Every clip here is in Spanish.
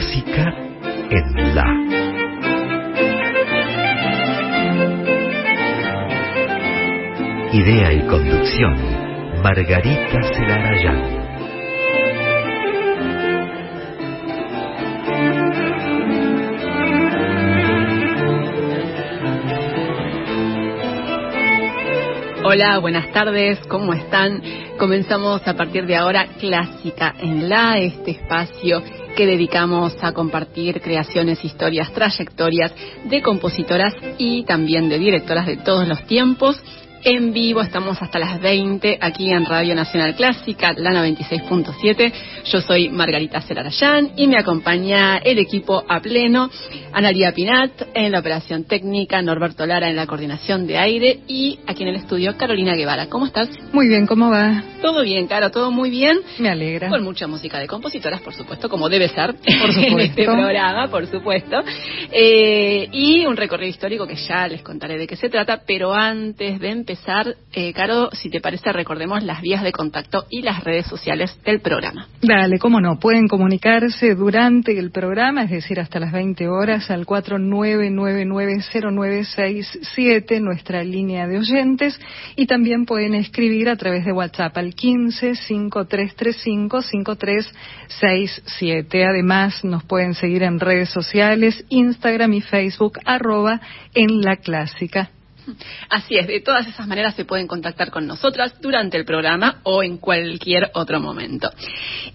clásica en la. Idea y conducción, Margarita Celarayán. Hola, buenas tardes, ¿cómo están? Comenzamos a partir de ahora Clásica en la, este espacio que dedicamos a compartir creaciones, historias, trayectorias de compositoras y también de directoras de todos los tiempos en vivo, estamos hasta las 20 aquí en Radio Nacional Clásica, Lana 26.7. Yo soy Margarita Celarayán y me acompaña el equipo a pleno, Analia Pinat en la operación técnica, Norberto Lara en la coordinación de aire y aquí en el estudio Carolina Guevara. ¿Cómo estás? Muy bien, ¿cómo va? Todo bien, Caro, todo muy bien. Me alegra. Con mucha música de compositoras, por supuesto, como debe ser por supuesto. en este programa, por supuesto. Eh, y un recorrido histórico que ya les contaré de qué se trata, pero antes de empezar empezar, eh, Caro, si te parece, recordemos las vías de contacto y las redes sociales del programa. Dale, cómo no. Pueden comunicarse durante el programa, es decir, hasta las 20 horas, al 49990967, nuestra línea de oyentes, y también pueden escribir a través de WhatsApp al 1553355367. Además, nos pueden seguir en redes sociales, Instagram y Facebook, arroba en la clásica. Así es, de todas esas maneras se pueden contactar con nosotras durante el programa o en cualquier otro momento.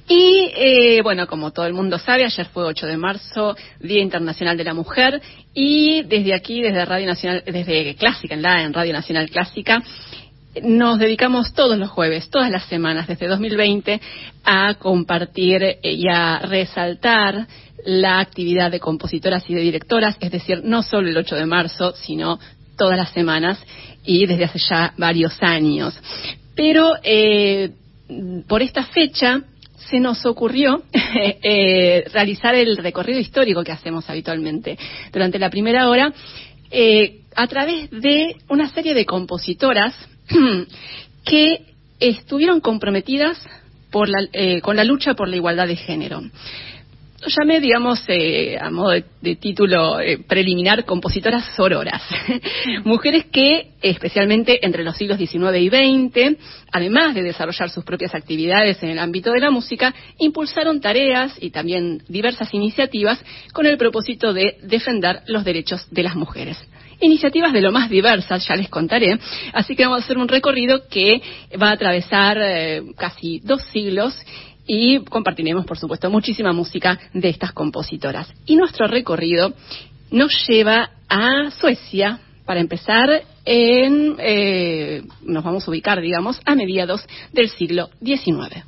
Y eh, bueno, como todo el mundo sabe, ayer fue 8 de marzo, Día Internacional de la Mujer, y desde aquí, desde Radio Nacional, desde Clásica, en la en Radio Nacional Clásica, nos dedicamos todos los jueves, todas las semanas, desde 2020, a compartir y a resaltar la actividad de compositoras y de directoras, es decir, no solo el 8 de marzo, sino todas las semanas y desde hace ya varios años. Pero eh, por esta fecha se nos ocurrió eh, realizar el recorrido histórico que hacemos habitualmente durante la primera hora eh, a través de una serie de compositoras que estuvieron comprometidas la, con la lucha por la igualdad de género llamé, digamos, eh, a modo de, título eh, preliminar, compositoras sororas. Mujeres que, especialmente entre los siglos XIX y XX, además de desarrollar sus propias actividades en el ámbito de la música, impulsaron tareas y también diversas iniciativas con el propósito de defender los derechos de las mujeres iniciativas de lo más diversas, ya les contaré. Así que vamos a hacer un recorrido que va a atravesar eh, casi dos siglos y compartiremos, por supuesto, muchísima música de estas compositoras. Y nuestro recorrido nos lleva a Suecia, para empezar, en, eh, nos vamos a ubicar, digamos, a mediados del siglo XIX.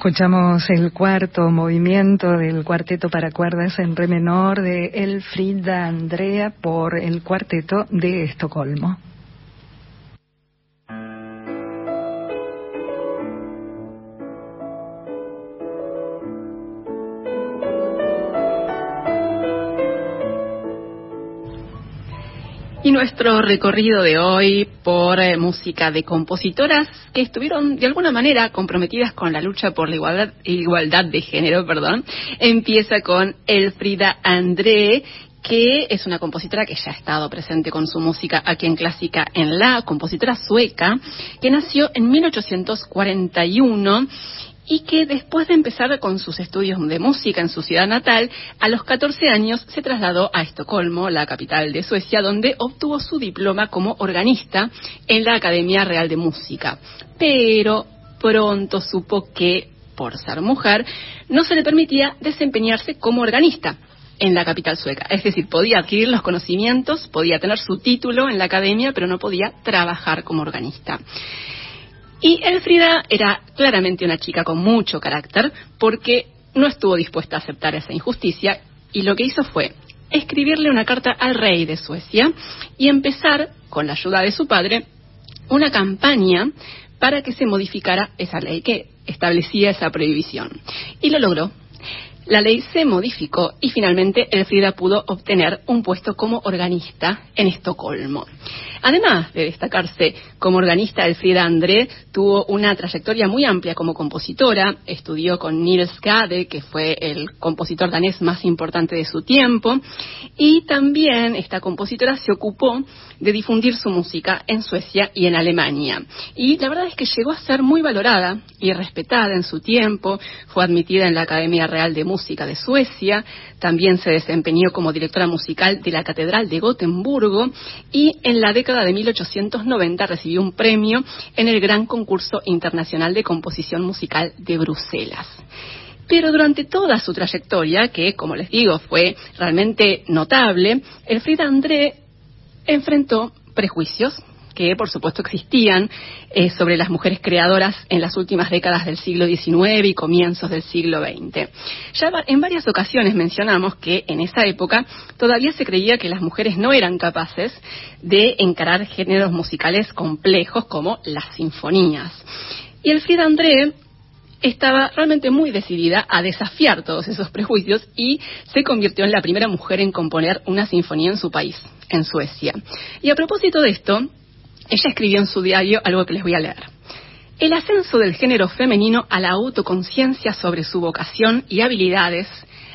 Escuchamos el cuarto movimiento del cuarteto para cuerdas en re menor de Elfrida Andrea por el cuarteto de Estocolmo. Nuestro recorrido de hoy por eh, música de compositoras que estuvieron de alguna manera comprometidas con la lucha por la igualdad, igualdad de género, perdón, empieza con Elfrida André, que es una compositora que ya ha estado presente con su música aquí en Clásica en la, compositora sueca, que nació en 1841 y que después de empezar con sus estudios de música en su ciudad natal, a los 14 años se trasladó a Estocolmo, la capital de Suecia, donde obtuvo su diploma como organista en la Academia Real de Música. Pero pronto supo que, por ser mujer, no se le permitía desempeñarse como organista en la capital sueca. Es decir, podía adquirir los conocimientos, podía tener su título en la academia, pero no podía trabajar como organista. Y Elfrida era claramente una chica con mucho carácter porque no estuvo dispuesta a aceptar esa injusticia y lo que hizo fue escribirle una carta al rey de Suecia y empezar, con la ayuda de su padre, una campaña para que se modificara esa ley que establecía esa prohibición. Y lo logró. La ley se modificó y finalmente Elfrida pudo obtener un puesto como organista en Estocolmo. Además de destacarse como organista, Elfrida André tuvo una trayectoria muy amplia como compositora. Estudió con Niels Gade, que fue el compositor danés más importante de su tiempo. Y también esta compositora se ocupó de difundir su música en Suecia y en Alemania. Y la verdad es que llegó a ser muy valorada y respetada en su tiempo. Fue admitida en la Academia Real de Música de Suecia. También se desempeñó como directora musical de la Catedral de Gotemburgo. Y en la década de 1890 recibió un premio en el Gran Concurso Internacional de Composición Musical de Bruselas. Pero durante toda su trayectoria, que como les digo fue realmente notable, Elfrida André enfrentó prejuicios, que por supuesto existían eh, sobre las mujeres creadoras en las últimas décadas del siglo XIX y comienzos del siglo XX. Ya en varias ocasiones mencionamos que en esa época todavía se creía que las mujeres no eran capaces de encarar géneros musicales complejos como las sinfonías. Y Elfrida André estaba realmente muy decidida a desafiar todos esos prejuicios y se convirtió en la primera mujer en componer una sinfonía en su país, en Suecia. Y a propósito de esto, ella escribió en su diario algo que les voy a leer. El ascenso del género femenino a la autoconciencia sobre su vocación y habilidades,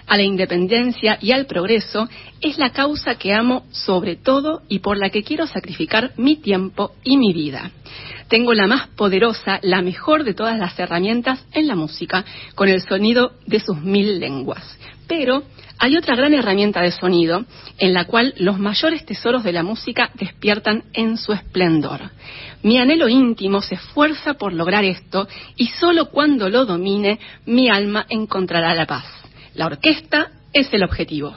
a la independencia y al progreso es la causa que amo sobre todo y por la que quiero sacrificar mi tiempo y mi vida. Tengo la más poderosa, la mejor de todas las herramientas en la música, con el sonido de sus mil lenguas. Pero hay otra gran herramienta de sonido en la cual los mayores tesoros de la música despiertan en su esplendor. Mi anhelo íntimo se esfuerza por lograr esto y solo cuando lo domine mi alma encontrará la paz. La orquesta es el objetivo.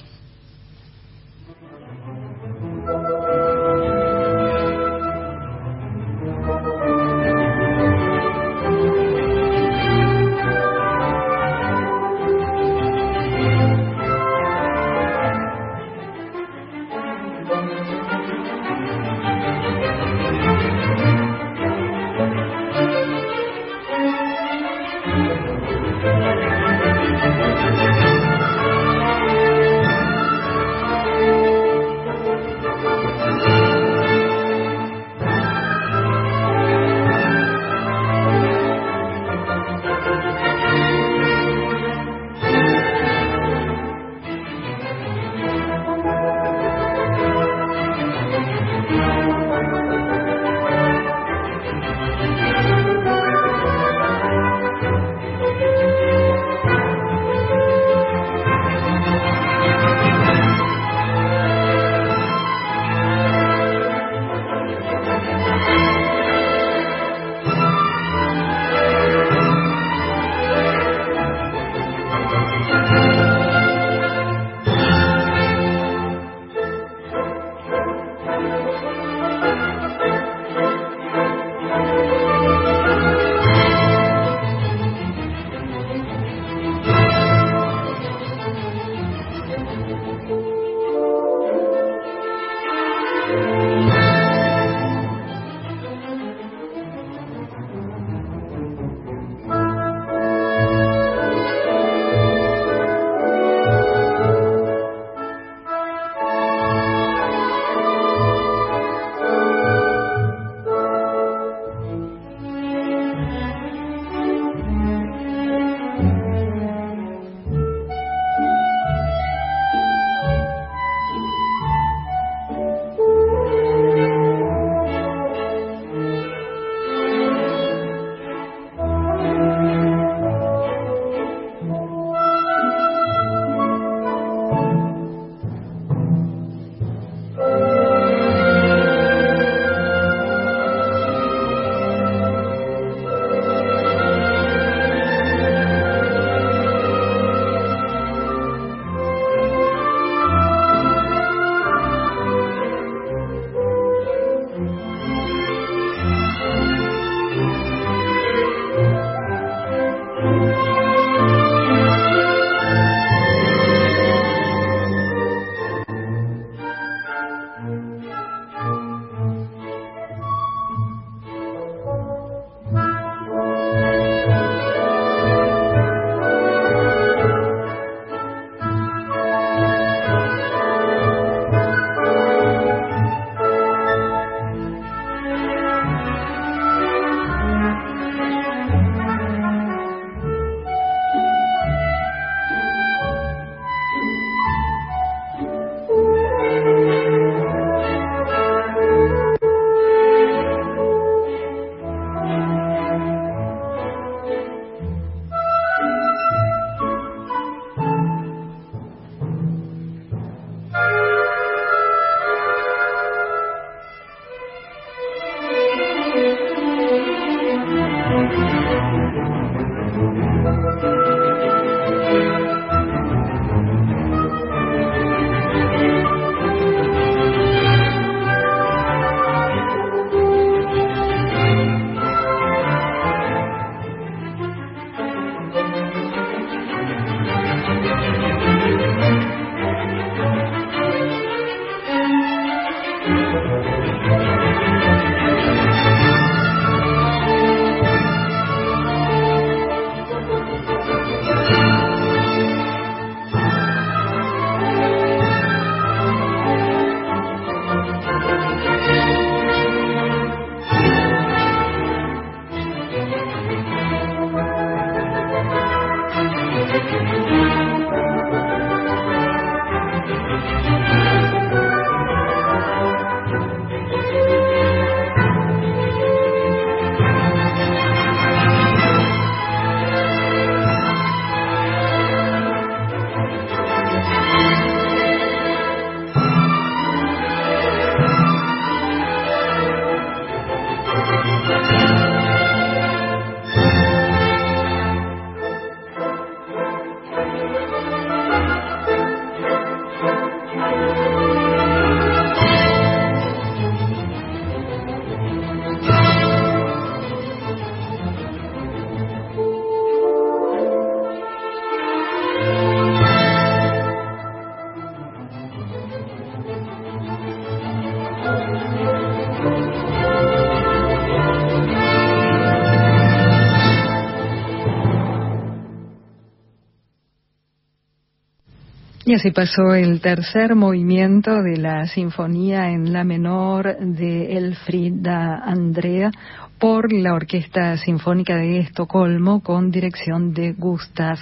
Así pasó el tercer movimiento de la Sinfonía en La Menor de Elfrida Andrea por la Orquesta Sinfónica de Estocolmo con dirección de Gustav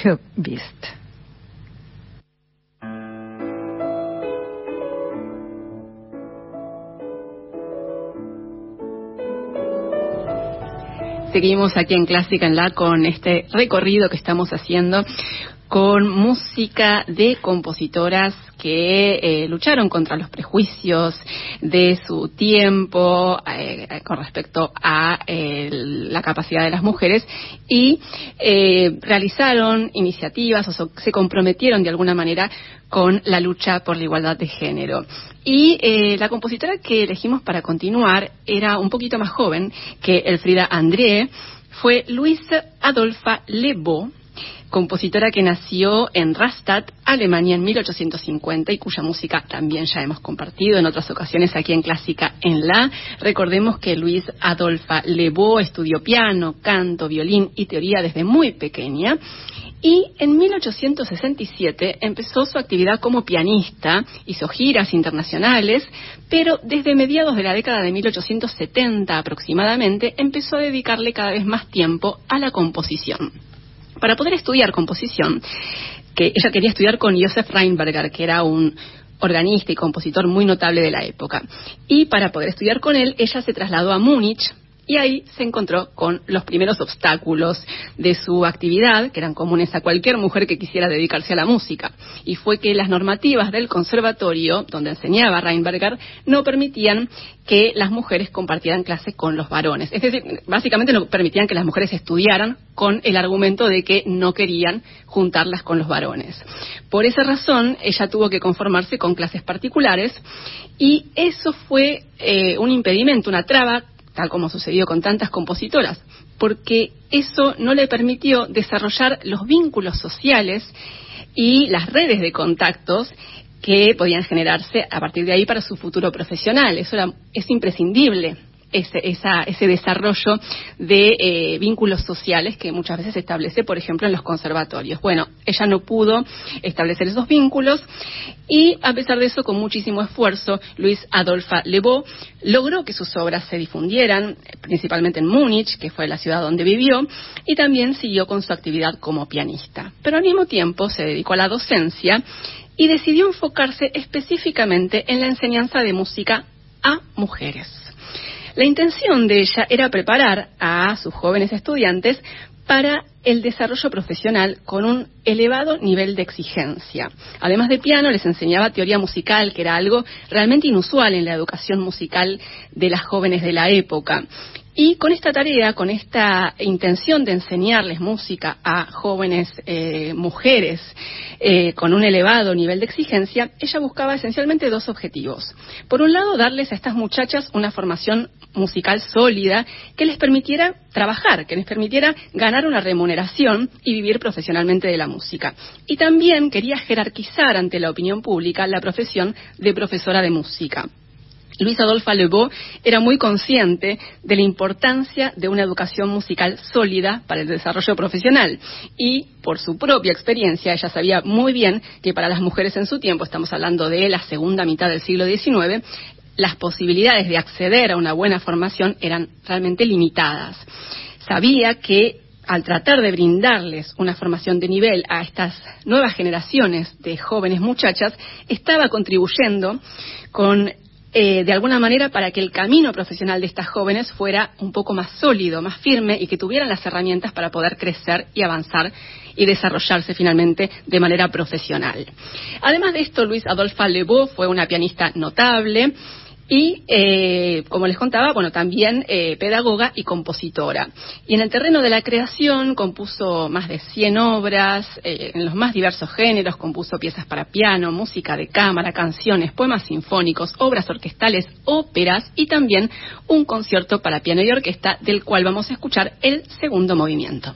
Högvist. Seguimos aquí en Clásica en La con este recorrido que estamos haciendo con música de compositoras que eh, lucharon contra los prejuicios de su tiempo eh, con respecto a eh, la capacidad de las mujeres y realizaron iniciativas o se comprometieron de alguna manera con la lucha por la igualdad de género. Y la compositora que elegimos para continuar era un poquito más joven que Elfrida André, fue Luisa Adolfa Lebo, compositora que nació en Rastatt, Alemania, en 1850 y cuya música también ya hemos compartido en otras ocasiones aquí en Clásica en La. Recordemos que Luis Adolfa Lebeau estudió piano, canto, violín y teoría desde muy pequeña. Y en 1867 empezó su actividad como pianista, hizo giras internacionales, pero desde mediados de la década de 1870 aproximadamente empezó a dedicarle cada vez más tiempo a la composición. Para poder estudiar composición, que ella quería estudiar con Josef Reinberger, que era un organista y compositor muy notable de la época. Y para poder estudiar con él, ella se trasladó a Múnich y ahí se encontró con los primeros obstáculos de su actividad, que eran comunes a cualquier mujer que quisiera dedicarse a la música. Y fue que las normativas del conservatorio, donde enseñaba Reinberger, no permitían que las mujeres compartieran clases con los varones. Es decir, básicamente no permitían que las mujeres estudiaran con el argumento de que no querían juntarlas con los varones. Por esa razón, ella tuvo que conformarse con clases particulares y eso fue eh, un impedimento, una traba tal como sucedió con tantas compositoras, porque eso no le permitió desarrollar los vínculos sociales y las redes de contactos que podían generarse a partir de ahí para su futuro profesional. Eso es imprescindible ese, ese desarrollo de eh, vínculos sociales que muchas veces se establece, por ejemplo, en los conservatorios. Bueno, ella no pudo establecer esos vínculos y, a pesar de eso, con muchísimo esfuerzo, Luis Adolfa Lebeau logró que sus obras se difundieran, principalmente en Múnich, que fue la ciudad donde vivió, y también siguió con su actividad como pianista. Pero al mismo tiempo se dedicó a la docencia y decidió enfocarse específicamente en la enseñanza de música a mujeres. La intención de ella era preparar a sus jóvenes estudiantes para el desarrollo profesional con un elevado nivel de exigencia. Además de piano, les enseñaba teoría musical, que era algo realmente inusual en la educación musical de las jóvenes de la época. Y con esta tarea, con esta intención de enseñarles música a jóvenes eh, mujeres eh, con un elevado nivel de exigencia, ella buscaba esencialmente dos objetivos. Por un lado, darles a estas muchachas una formación musical sólida que les permitiera trabajar, que les permitiera ganar una remuneración y vivir profesionalmente de la música. Y también quería jerarquizar ante la opinión pública la profesión de profesora de música. Luis Adolphe Lebeau era muy consciente de la importancia de una educación musical sólida para el desarrollo profesional y por su propia experiencia ella sabía muy bien que para las mujeres en su tiempo, estamos hablando de la segunda mitad del siglo XIX, las posibilidades de acceder a una buena formación eran realmente limitadas. Sabía que al tratar de brindarles una formación de nivel a estas nuevas generaciones de jóvenes muchachas, estaba contribuyendo con eh, de alguna manera para que el camino profesional de estas jóvenes fuera un poco más sólido, más firme y que tuvieran las herramientas para poder crecer y avanzar y desarrollarse finalmente de manera profesional. Además de esto, Luis Adolphe Lebeau fue una pianista notable, y, eh, como les contaba, bueno, también eh, pedagoga y compositora. Y en el terreno de la creación compuso más de 100 obras, eh, en los más diversos géneros, compuso piezas para piano, música de cámara, canciones, poemas sinfónicos, obras orquestales, óperas y también un concierto para piano y orquesta, del cual vamos a escuchar el segundo movimiento.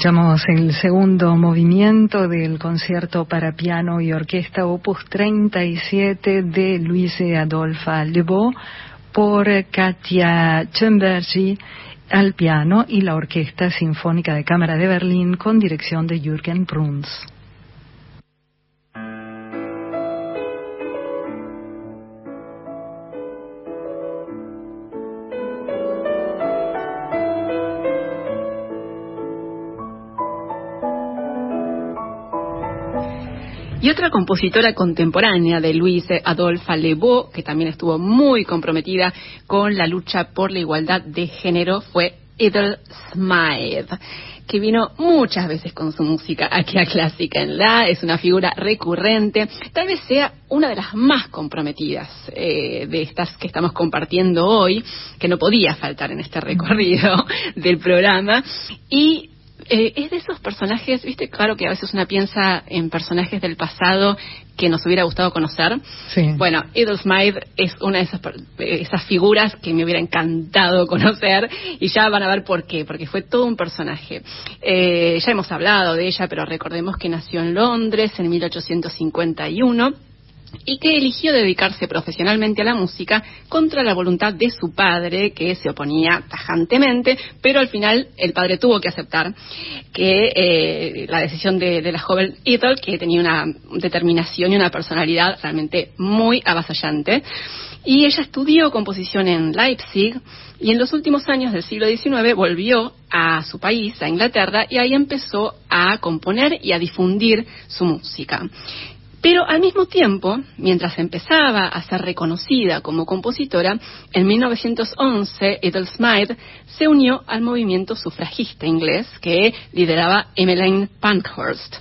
Escuchamos el segundo movimiento del concierto para piano y orquesta opus 37 de Luise Adolfa Lebeau por Katia Chembergy al piano y la Orquesta Sinfónica de Cámara de Berlín con dirección de Jürgen Bruns. Y otra compositora contemporánea de Louise Adolphe Lebeau, que también estuvo muy comprometida con la lucha por la igualdad de género, fue Edel Smythe que vino muchas veces con su música aquí a Clásica en La, es una figura recurrente, tal vez sea una de las más comprometidas eh, de estas que estamos compartiendo hoy, que no podía faltar en este recorrido del programa, y eh, es de esos personajes, viste, claro que a veces una piensa en personajes del pasado que nos hubiera gustado conocer. Sí. Bueno, Edel Smythe es una de esas, esas figuras que me hubiera encantado conocer y ya van a ver por qué, porque fue todo un personaje. Eh, ya hemos hablado de ella, pero recordemos que nació en Londres en 1851 y que eligió dedicarse profesionalmente a la música contra la voluntad de su padre, que se oponía tajantemente, pero al final el padre tuvo que aceptar que eh, la decisión de, la joven Ethel, que tenía una determinación y una personalidad realmente muy avasallante. Y ella estudió composición en Leipzig y en los últimos años del siglo XIX volvió a su país, a Inglaterra, y ahí empezó a componer y a difundir su música. Pero al mismo tiempo, mientras empezaba a ser reconocida como compositora, en 1911 Ethel Smythe se unió al movimiento sufragista inglés que lideraba Emmeline Pankhurst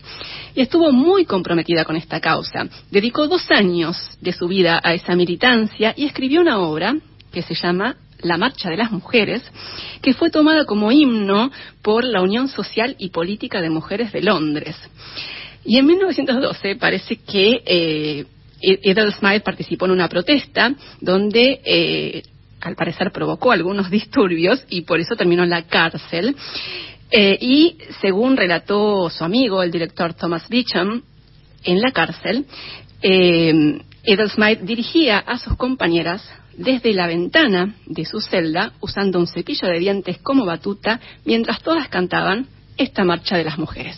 y estuvo muy comprometida con esta causa. Dedicó dos años de su vida a esa militancia y escribió una obra que se llama la Marcha de las Mujeres, que fue tomada como himno por la Unión Social y Política de Mujeres de Londres. Y en 1912 parece que eh, Edel Smythe participó en una protesta donde, eh, al parecer, provocó algunos disturbios y por eso terminó en la cárcel. Eh, y según relató su amigo, el director Thomas Beecham, en la cárcel, eh, Edel Smythe dirigía a sus compañeras desde la ventana de su celda usando un cepillo de dientes como batuta mientras todas cantaban esta marcha de las mujeres.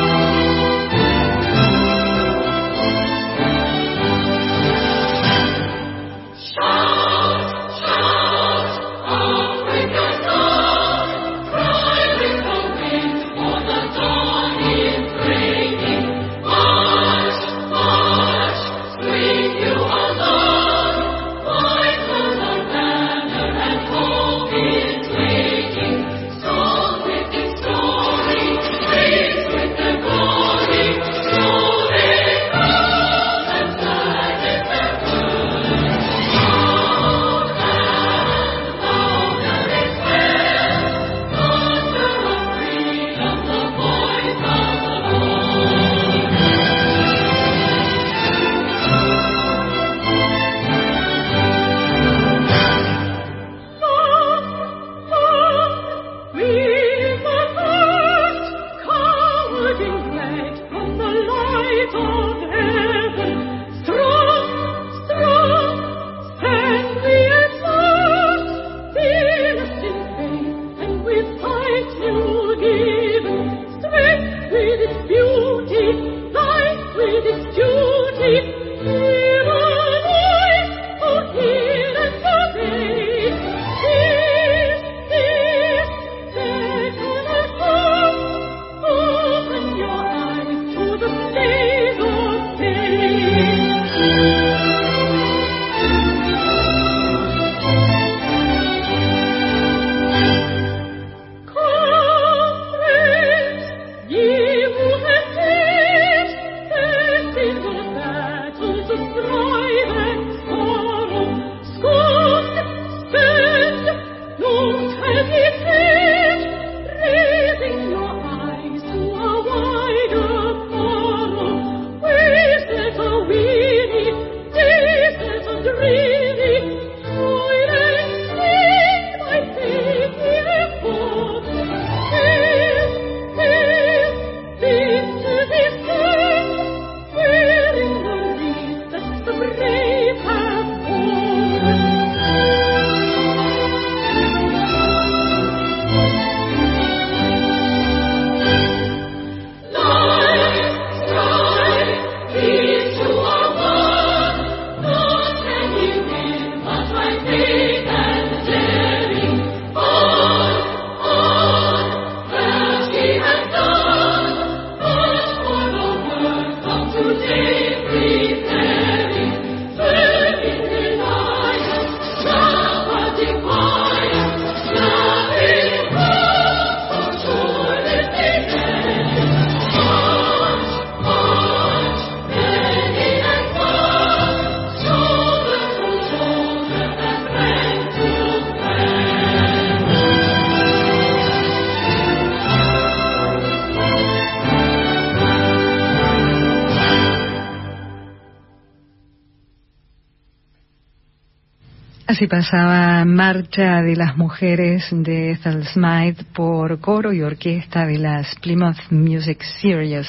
Así pasaba Marcha de las Mujeres de Ethel Smythe por coro y orquesta de las Plymouth Music Series,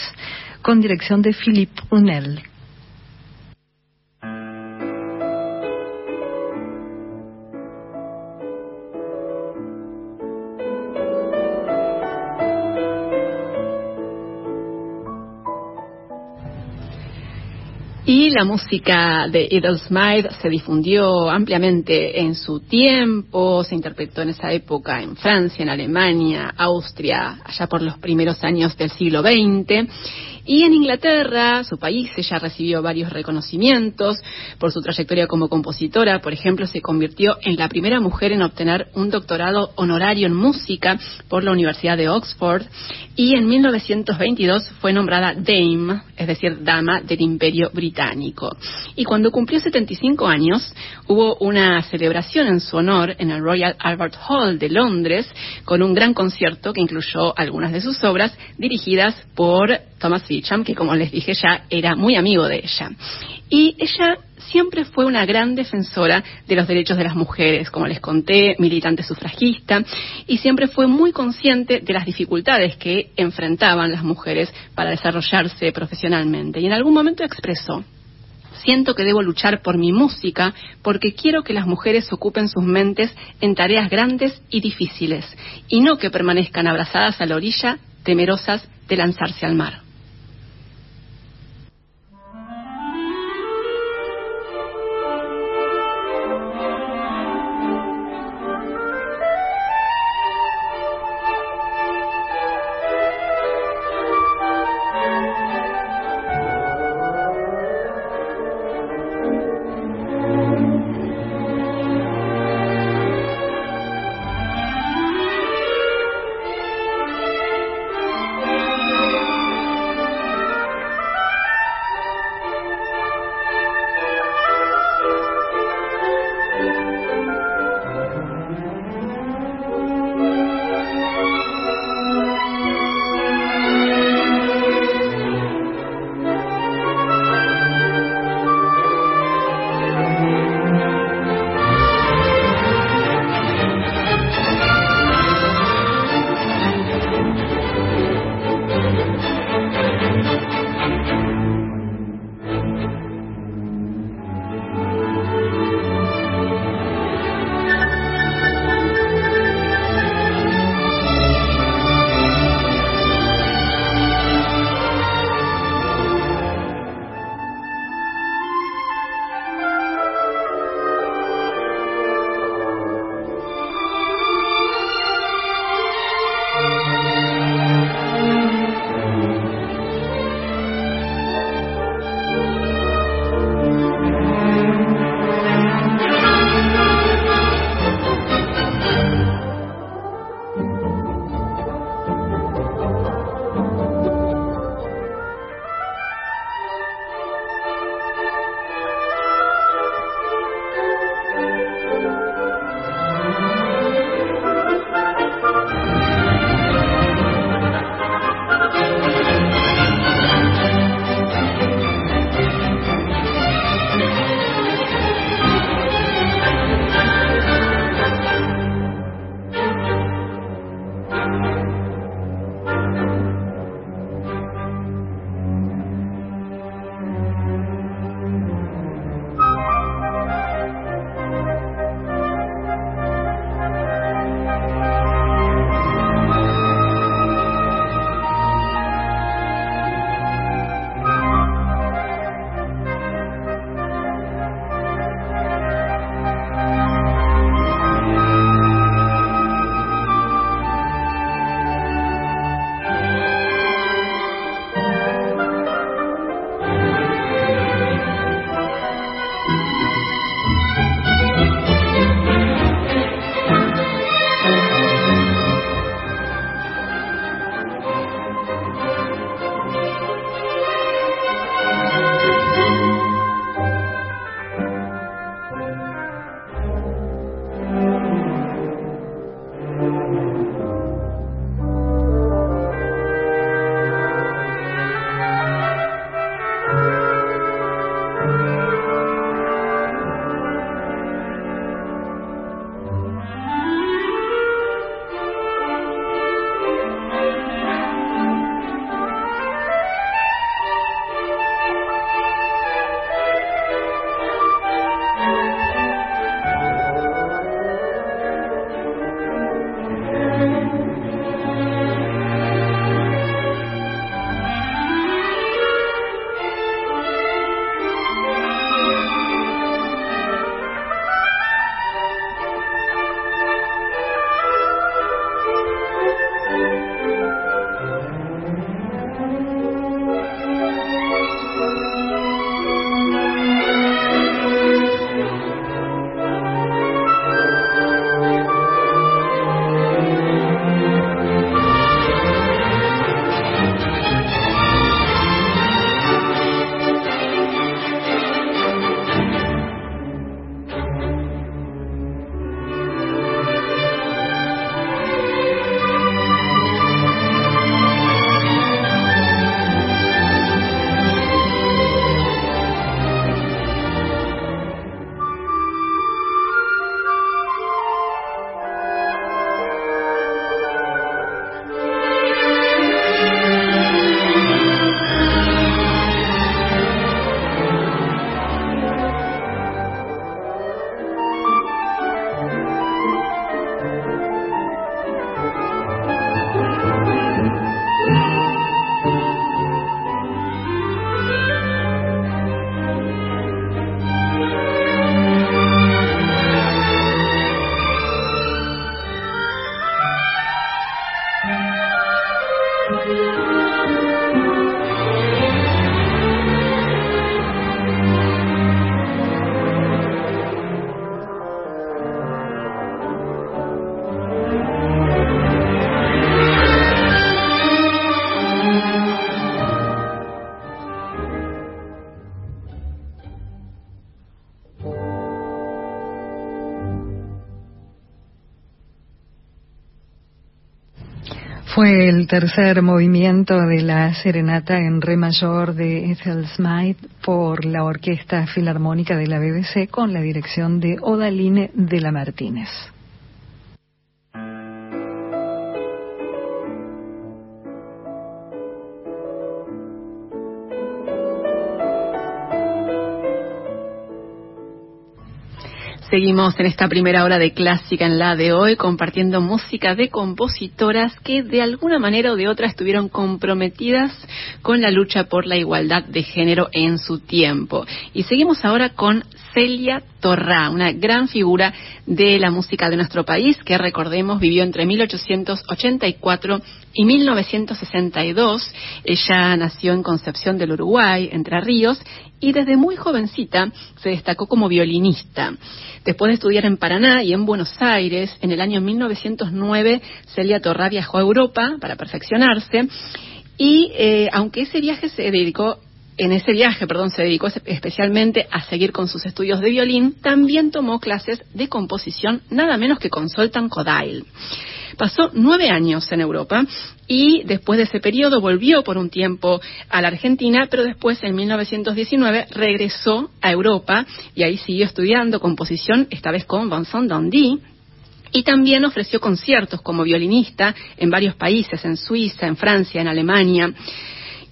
con dirección de Philippe Unel. La música de Edel Smythe se difundió ampliamente en su tiempo, se interpretó en esa época en Francia, en Alemania, Austria, allá por los primeros años del siglo XX. Y en Inglaterra, su país, ella recibió varios reconocimientos por su trayectoria como compositora. Por ejemplo, se convirtió en la primera mujer en obtener un doctorado honorario en música por la Universidad de Oxford. Y en 1922 fue nombrada Dame, es decir, dama del Imperio Británico. Y cuando cumplió 75 años, hubo una celebración en su honor en el Royal Albert Hall de Londres con un gran concierto que incluyó algunas de sus obras dirigidas por Thomas Que como les dije ya era muy amigo de ella. Y ella siempre fue una gran defensora de los derechos de las mujeres, como les conté, militante sufragista, y siempre fue muy consciente de las dificultades que enfrentaban las mujeres para desarrollarse profesionalmente. Y en algún momento expresó, siento que debo luchar por mi música porque quiero que las mujeres ocupen sus mentes en tareas grandes y difíciles, y no que permanezcan abrazadas a la orilla, temerosas de lanzarse al mar. Fue el tercer movimiento de la serenata en re mayor de Ethel Smythe por la Orquesta Filarmónica de la BBC con la dirección de Odaline de la Martínez. Seguimos en esta primera hora de clásica en la de hoy compartiendo música de compositoras que de alguna manera o de otra estuvieron comprometidas con la lucha por la igualdad de género en su tiempo. Y seguimos ahora con Celia Torrá, una gran figura de la música de nuestro país que recordemos vivió entre 1884 y 1962. Ella nació en Concepción del Uruguay, Entre Ríos, y desde muy jovencita se destacó como violinista. Después de estudiar en Paraná y en Buenos Aires, en el año 1909 Celia Torrá viajó a Europa para perfeccionarse y eh, aunque ese viaje se dedicó en ese viaje, perdón, se dedicó especialmente a seguir con sus estudios de violín, también tomó clases de composición nada menos que con Soltan Kodail. Pasó nueve años en Europa y después de ese periodo volvió por un tiempo a la Argentina, pero después en 1919 regresó a Europa y ahí siguió estudiando composición, esta vez con Vincent Dandy, y también ofreció conciertos como violinista en varios países, en Suiza, en Francia, en Alemania.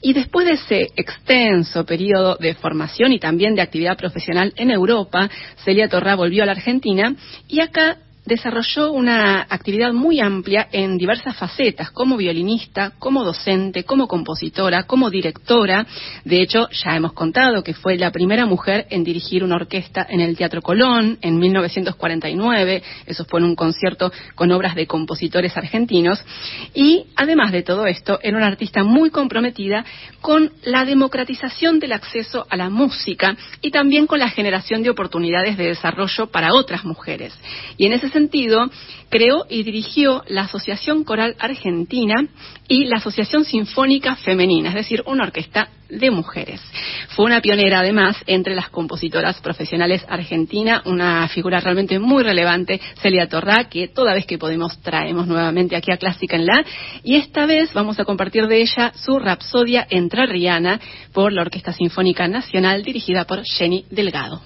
Y después de ese extenso periodo de formación y también de actividad profesional en Europa, Celia Torra volvió a la Argentina y acá desarrolló una actividad muy amplia en diversas facetas, como violinista, como docente, como compositora, como directora. De hecho, ya hemos contado que fue la primera mujer en dirigir una orquesta en el Teatro Colón en 1949. Eso fue en un concierto con obras de compositores argentinos. Y además de todo esto, era una artista muy comprometida con la democratización del acceso a la música y también con la generación de oportunidades de desarrollo para otras mujeres. Y en ese sentido, creó y dirigió la Asociación Coral Argentina y la Asociación Sinfónica Femenina, es decir, una orquesta de mujeres. Fue una pionera, además, entre las compositoras profesionales argentinas, una figura realmente muy relevante, Celia Torrá, que toda vez que podemos traemos nuevamente aquí a Clásica en La, y esta vez vamos a compartir de ella su Rapsodia Riana por la Orquesta Sinfónica Nacional dirigida por Jenny Delgado.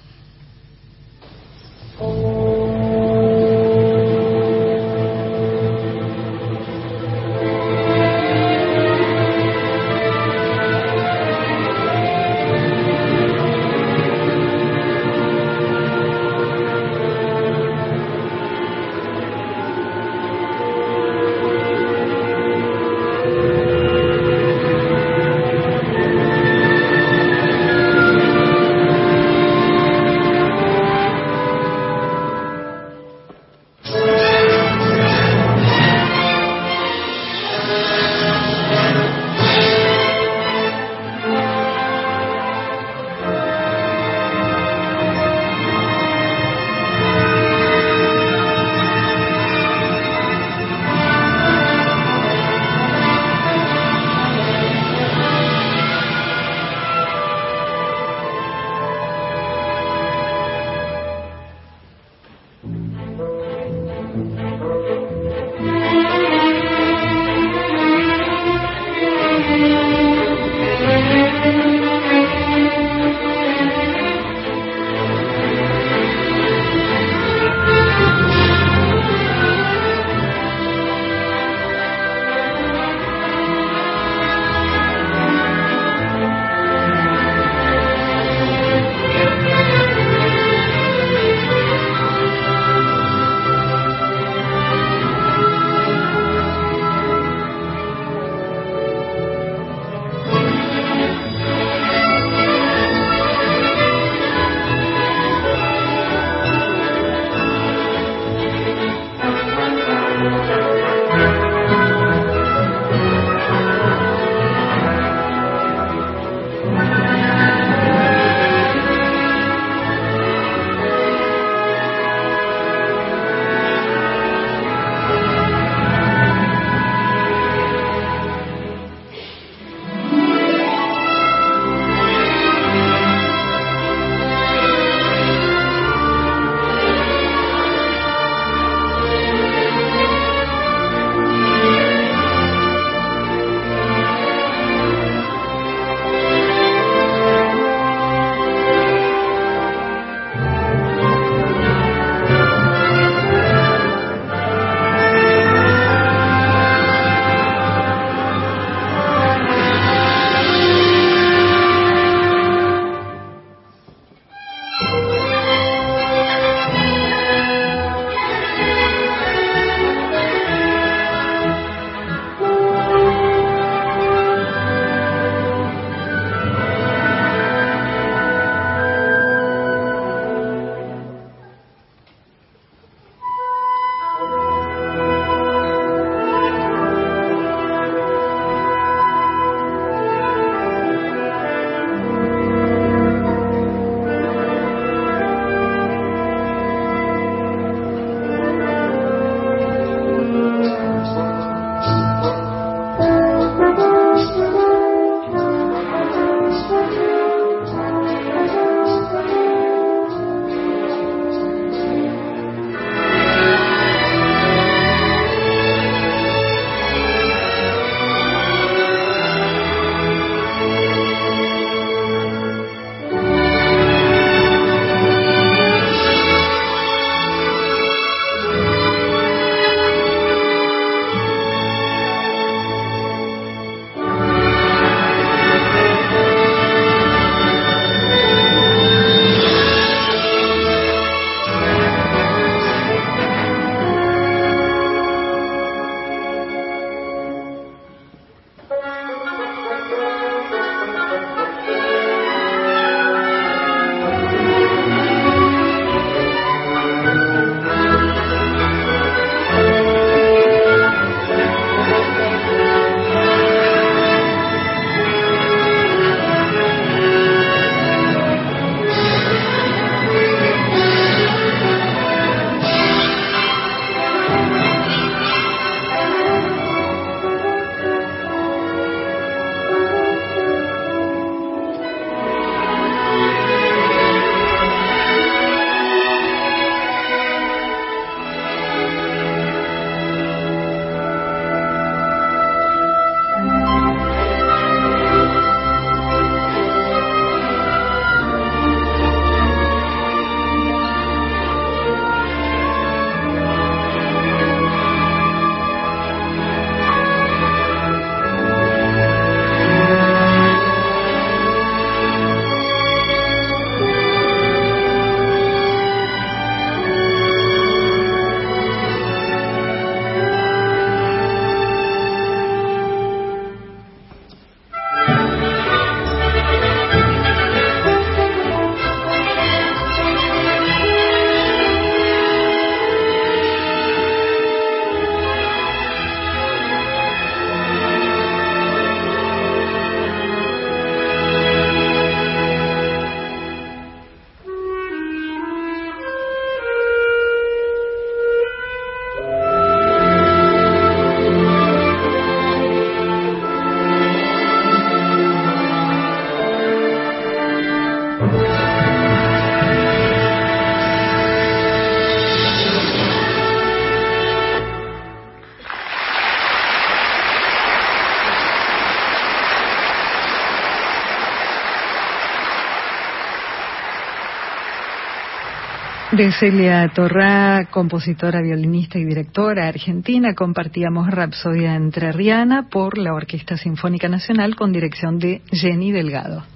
De Celia Torrá, compositora, violinista y directora argentina, compartíamos Rapsodia Entrerriana por la Orquesta Sinfónica Nacional con dirección de Jenny Delgado.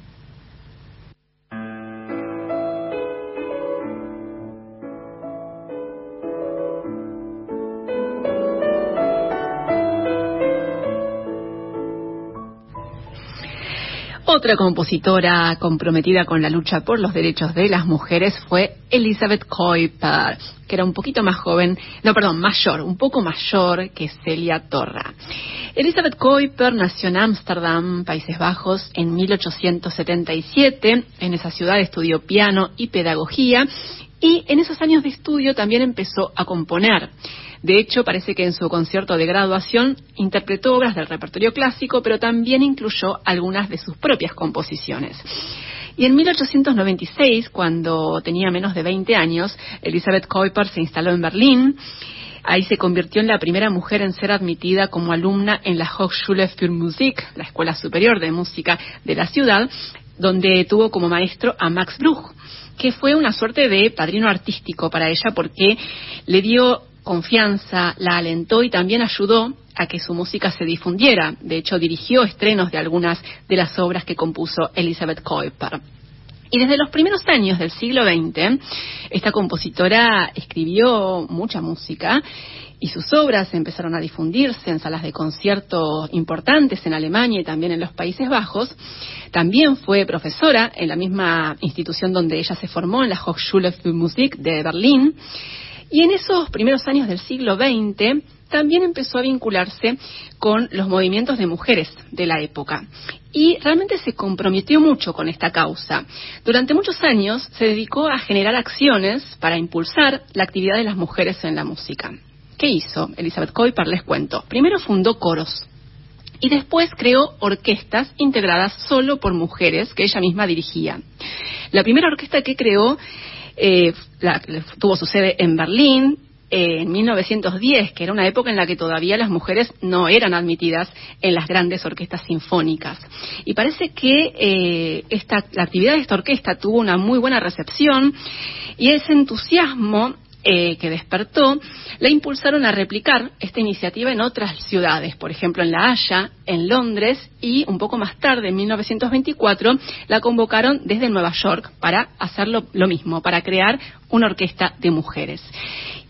Otra compositora comprometida con la lucha por los derechos de las mujeres fue Elizabeth Kuiper, que era un poquito más joven, no, perdón, mayor, un poco mayor que Celia Torra. Elizabeth Kuiper nació en Ámsterdam, Países Bajos, en 1877. En esa ciudad estudió piano y pedagogía y en esos años de estudio también empezó a componer. De hecho, parece que en su concierto de graduación interpretó obras del repertorio clásico, pero también incluyó algunas de sus propias composiciones. Y en 1896, cuando tenía menos de 20 años, Elizabeth Kuiper se instaló en Berlín. Ahí se convirtió en la primera mujer en ser admitida como alumna en la Hochschule für Musik, la Escuela Superior de Música de la ciudad, donde tuvo como maestro a Max Bruch, que fue una suerte de padrino artístico para ella porque le dio confianza, la alentó y también ayudó a que su música se difundiera. De hecho, dirigió estrenos de algunas de las obras que compuso Elizabeth Kuiper. Y desde los primeros años del siglo XX, esta compositora escribió mucha música y sus obras empezaron a difundirse en salas de concierto importantes en Alemania y también en los Países Bajos. También fue profesora en la misma institución donde ella se formó, en la Hochschule für Musik de Berlín. Y en esos primeros años del siglo XX también empezó a vincularse con los movimientos de mujeres de la época. Y realmente se comprometió mucho con esta causa. Durante muchos años se dedicó a generar acciones para impulsar la actividad de las mujeres en la música. ¿Qué hizo Elizabeth Kuiper? Les cuento. Primero fundó coros y después creó orquestas integradas solo por mujeres que ella misma dirigía. La primera orquesta que creó eh, tuvo su sede en Berlín eh, en 1910, que era una época en la que todavía las mujeres no eran admitidas en las grandes orquestas sinfónicas. Y parece que eh, esta, la actividad de esta orquesta tuvo una muy buena recepción y ese entusiasmo eh, que despertó, la impulsaron a replicar esta iniciativa en otras ciudades, por ejemplo en La Haya, en Londres y un poco más tarde, en 1924, la convocaron desde Nueva York para hacer lo mismo, para crear una orquesta de mujeres.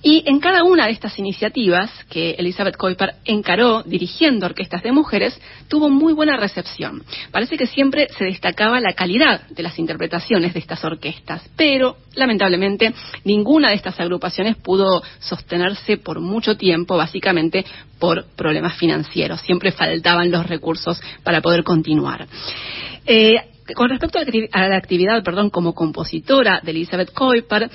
Y en cada una de estas iniciativas que Elizabeth Kuiper encaró dirigiendo orquestas de mujeres, tuvo muy buena recepción. Parece que siempre se destacaba la calidad de las interpretaciones de estas orquestas, pero lamentablemente ninguna de estas agrupaciones pudo sostenerse por mucho tiempo, básicamente por problemas financieros. Siempre faltaban los recursos para poder continuar. Eh, con respecto a la actividad perdón, como compositora de Elizabeth Kuiper,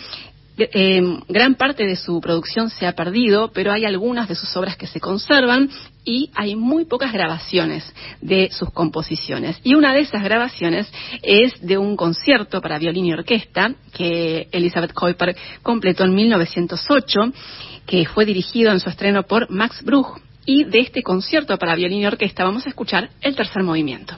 eh, gran parte de su producción se ha perdido, pero hay algunas de sus obras que se conservan y hay muy pocas grabaciones de sus composiciones. Y una de esas grabaciones es de un concierto para violín y orquesta que Elizabeth Kuiper completó en 1908, que fue dirigido en su estreno por Max Bruch. Y de este concierto para violín y orquesta vamos a escuchar el tercer movimiento.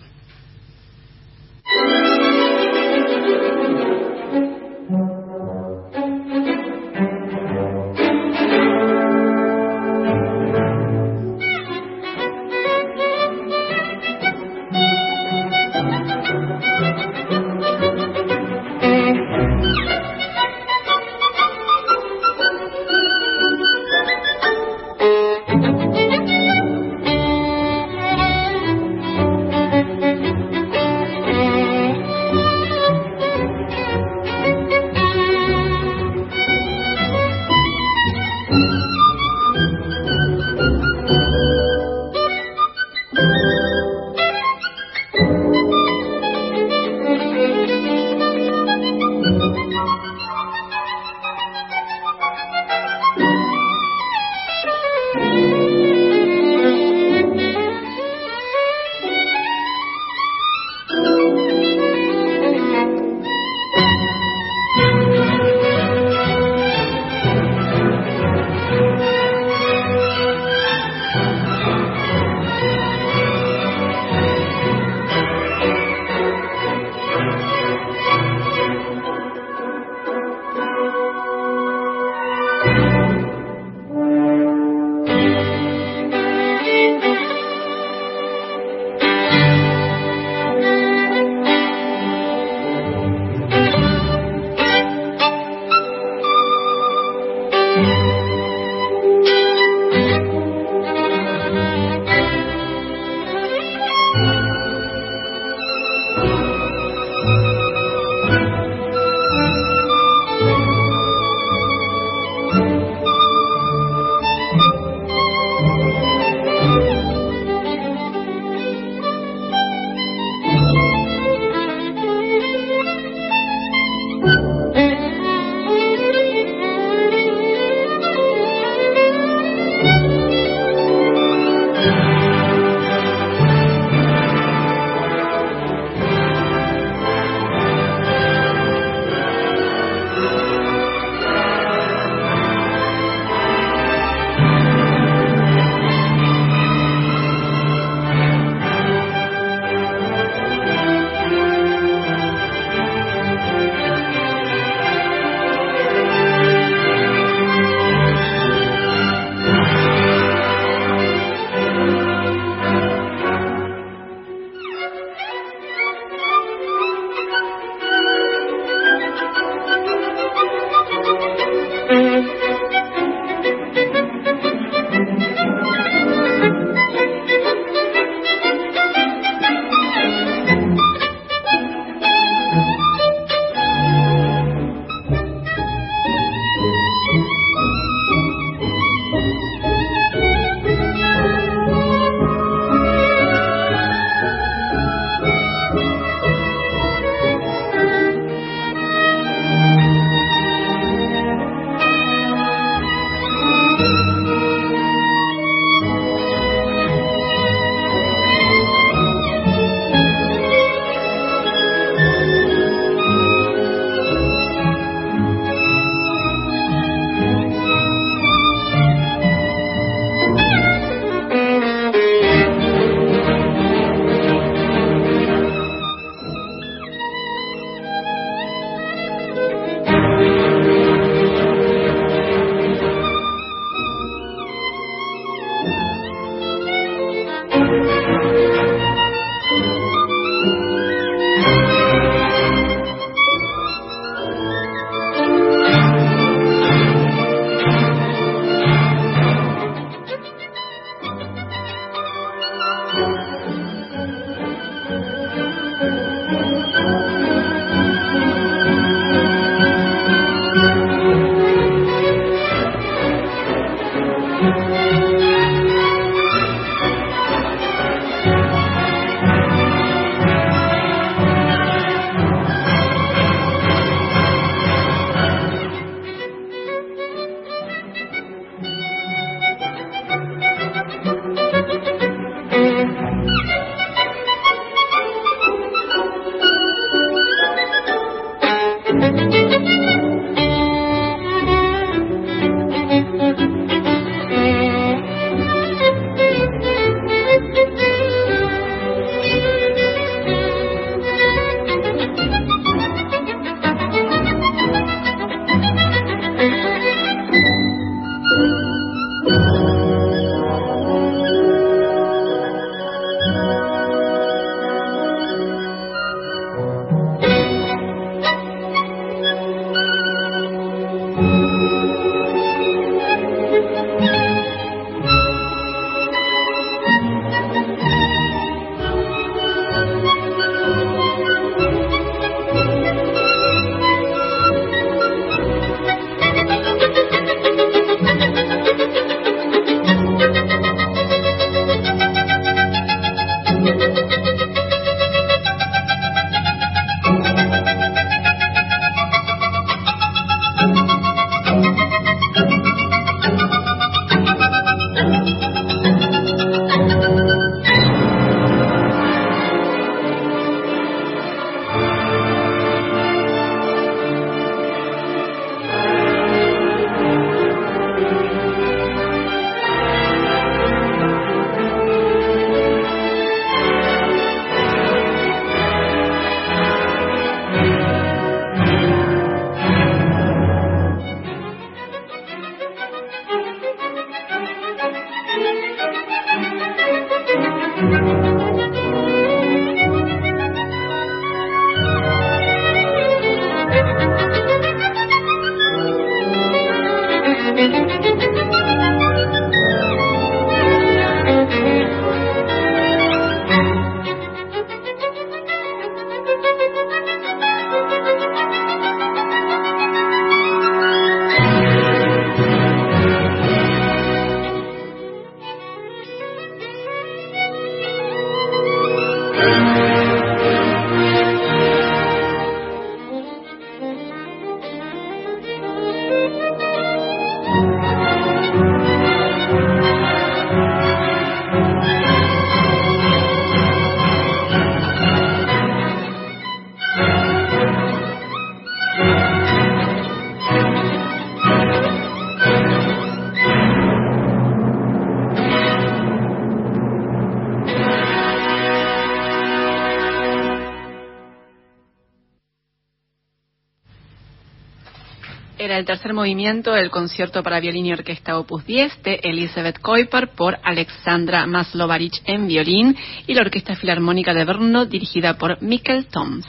El tercer movimiento del concierto para violín y orquesta Opus 10 de Elizabeth Kuiper por Alexandra Maslovarich en violín y la Orquesta Filarmónica de Brno dirigida por Mikkel Toms.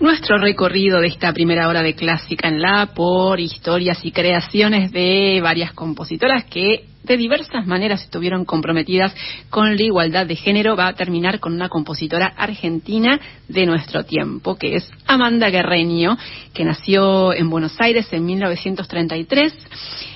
Nuestro recorrido de esta primera hora de clásica en la por historias y creaciones de varias compositoras que de diversas maneras estuvieron comprometidas con la igualdad de género va a terminar con una compositora argentina de nuestro tiempo, que es Amanda Guerreño, que nació en Buenos Aires en 1933.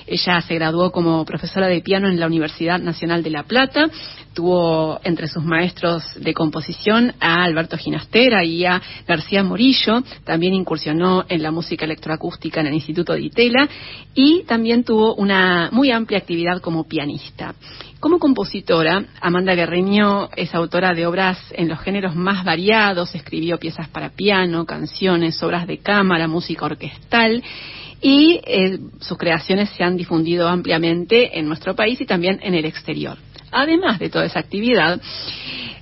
Ella se graduó como profesora de piano en la Universidad Nacional de La Plata. Tuvo entre sus maestros de composición a Alberto Ginastera y a García Morillo. También incursionó en la música electroacústica en el Instituto de Itela y también tuvo una muy amplia actividad como pianista. Como compositora, Amanda Guerreño es autora de obras en los géneros más variados, escribió piezas para piano, canciones, obras de cámara, música orquestal y eh, sus creaciones se han difundido ampliamente en nuestro país y también en el exterior. Además de toda esa actividad,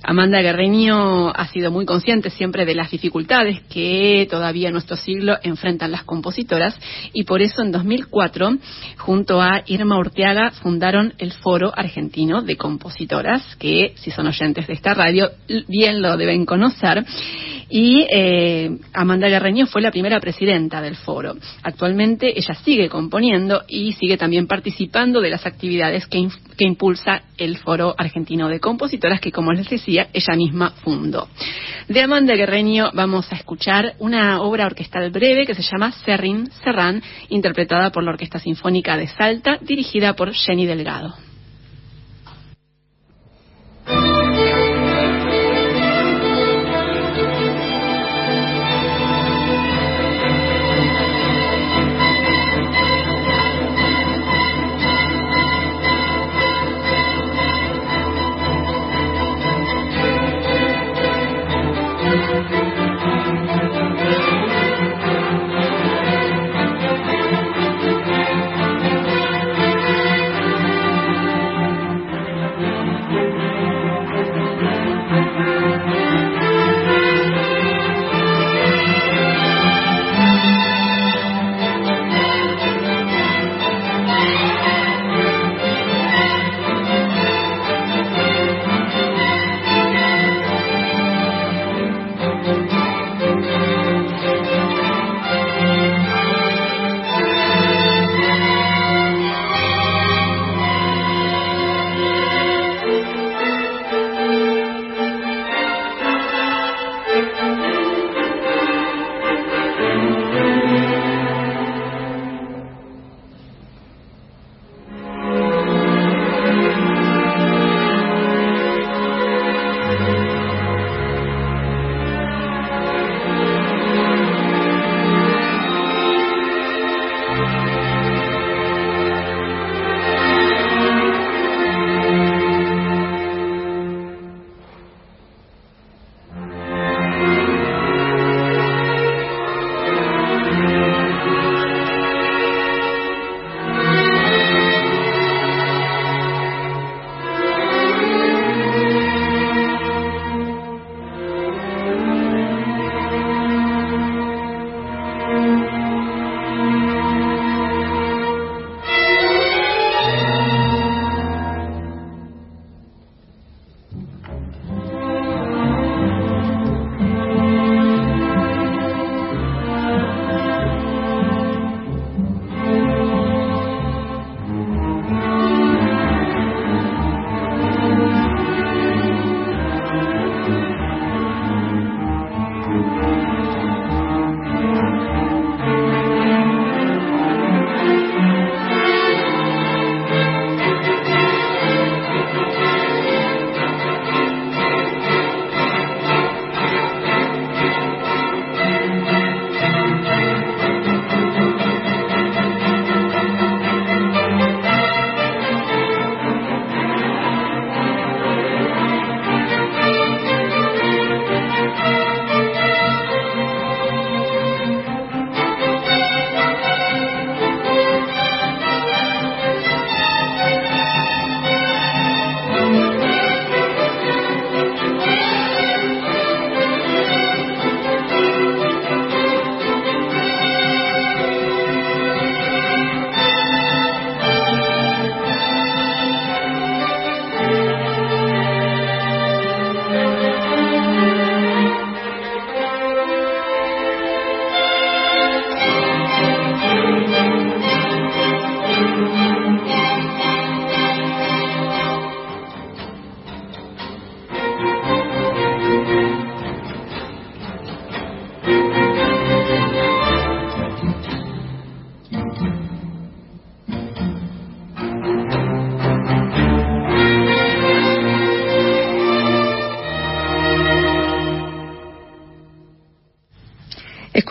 Amanda Guerreño ha sido muy consciente siempre de las dificultades que todavía en nuestro siglo enfrentan las compositoras y por eso en 2004, junto a Irma Urteaga, fundaron el Foro Argentino de Compositoras, que si son oyentes de esta radio bien lo deben conocer. Y eh, Amanda Guerreño fue la primera presidenta del foro. Actualmente ella sigue componiendo y sigue también participando de las actividades que, que impulsa el Foro Argentino de Compositoras, que como les decía, ella misma fundó. De Amanda Guerreño vamos a escuchar una obra orquestal breve que se llama Serrín Serrán, interpretada por la Orquesta Sinfónica de Salta, dirigida por Jenny Delgado.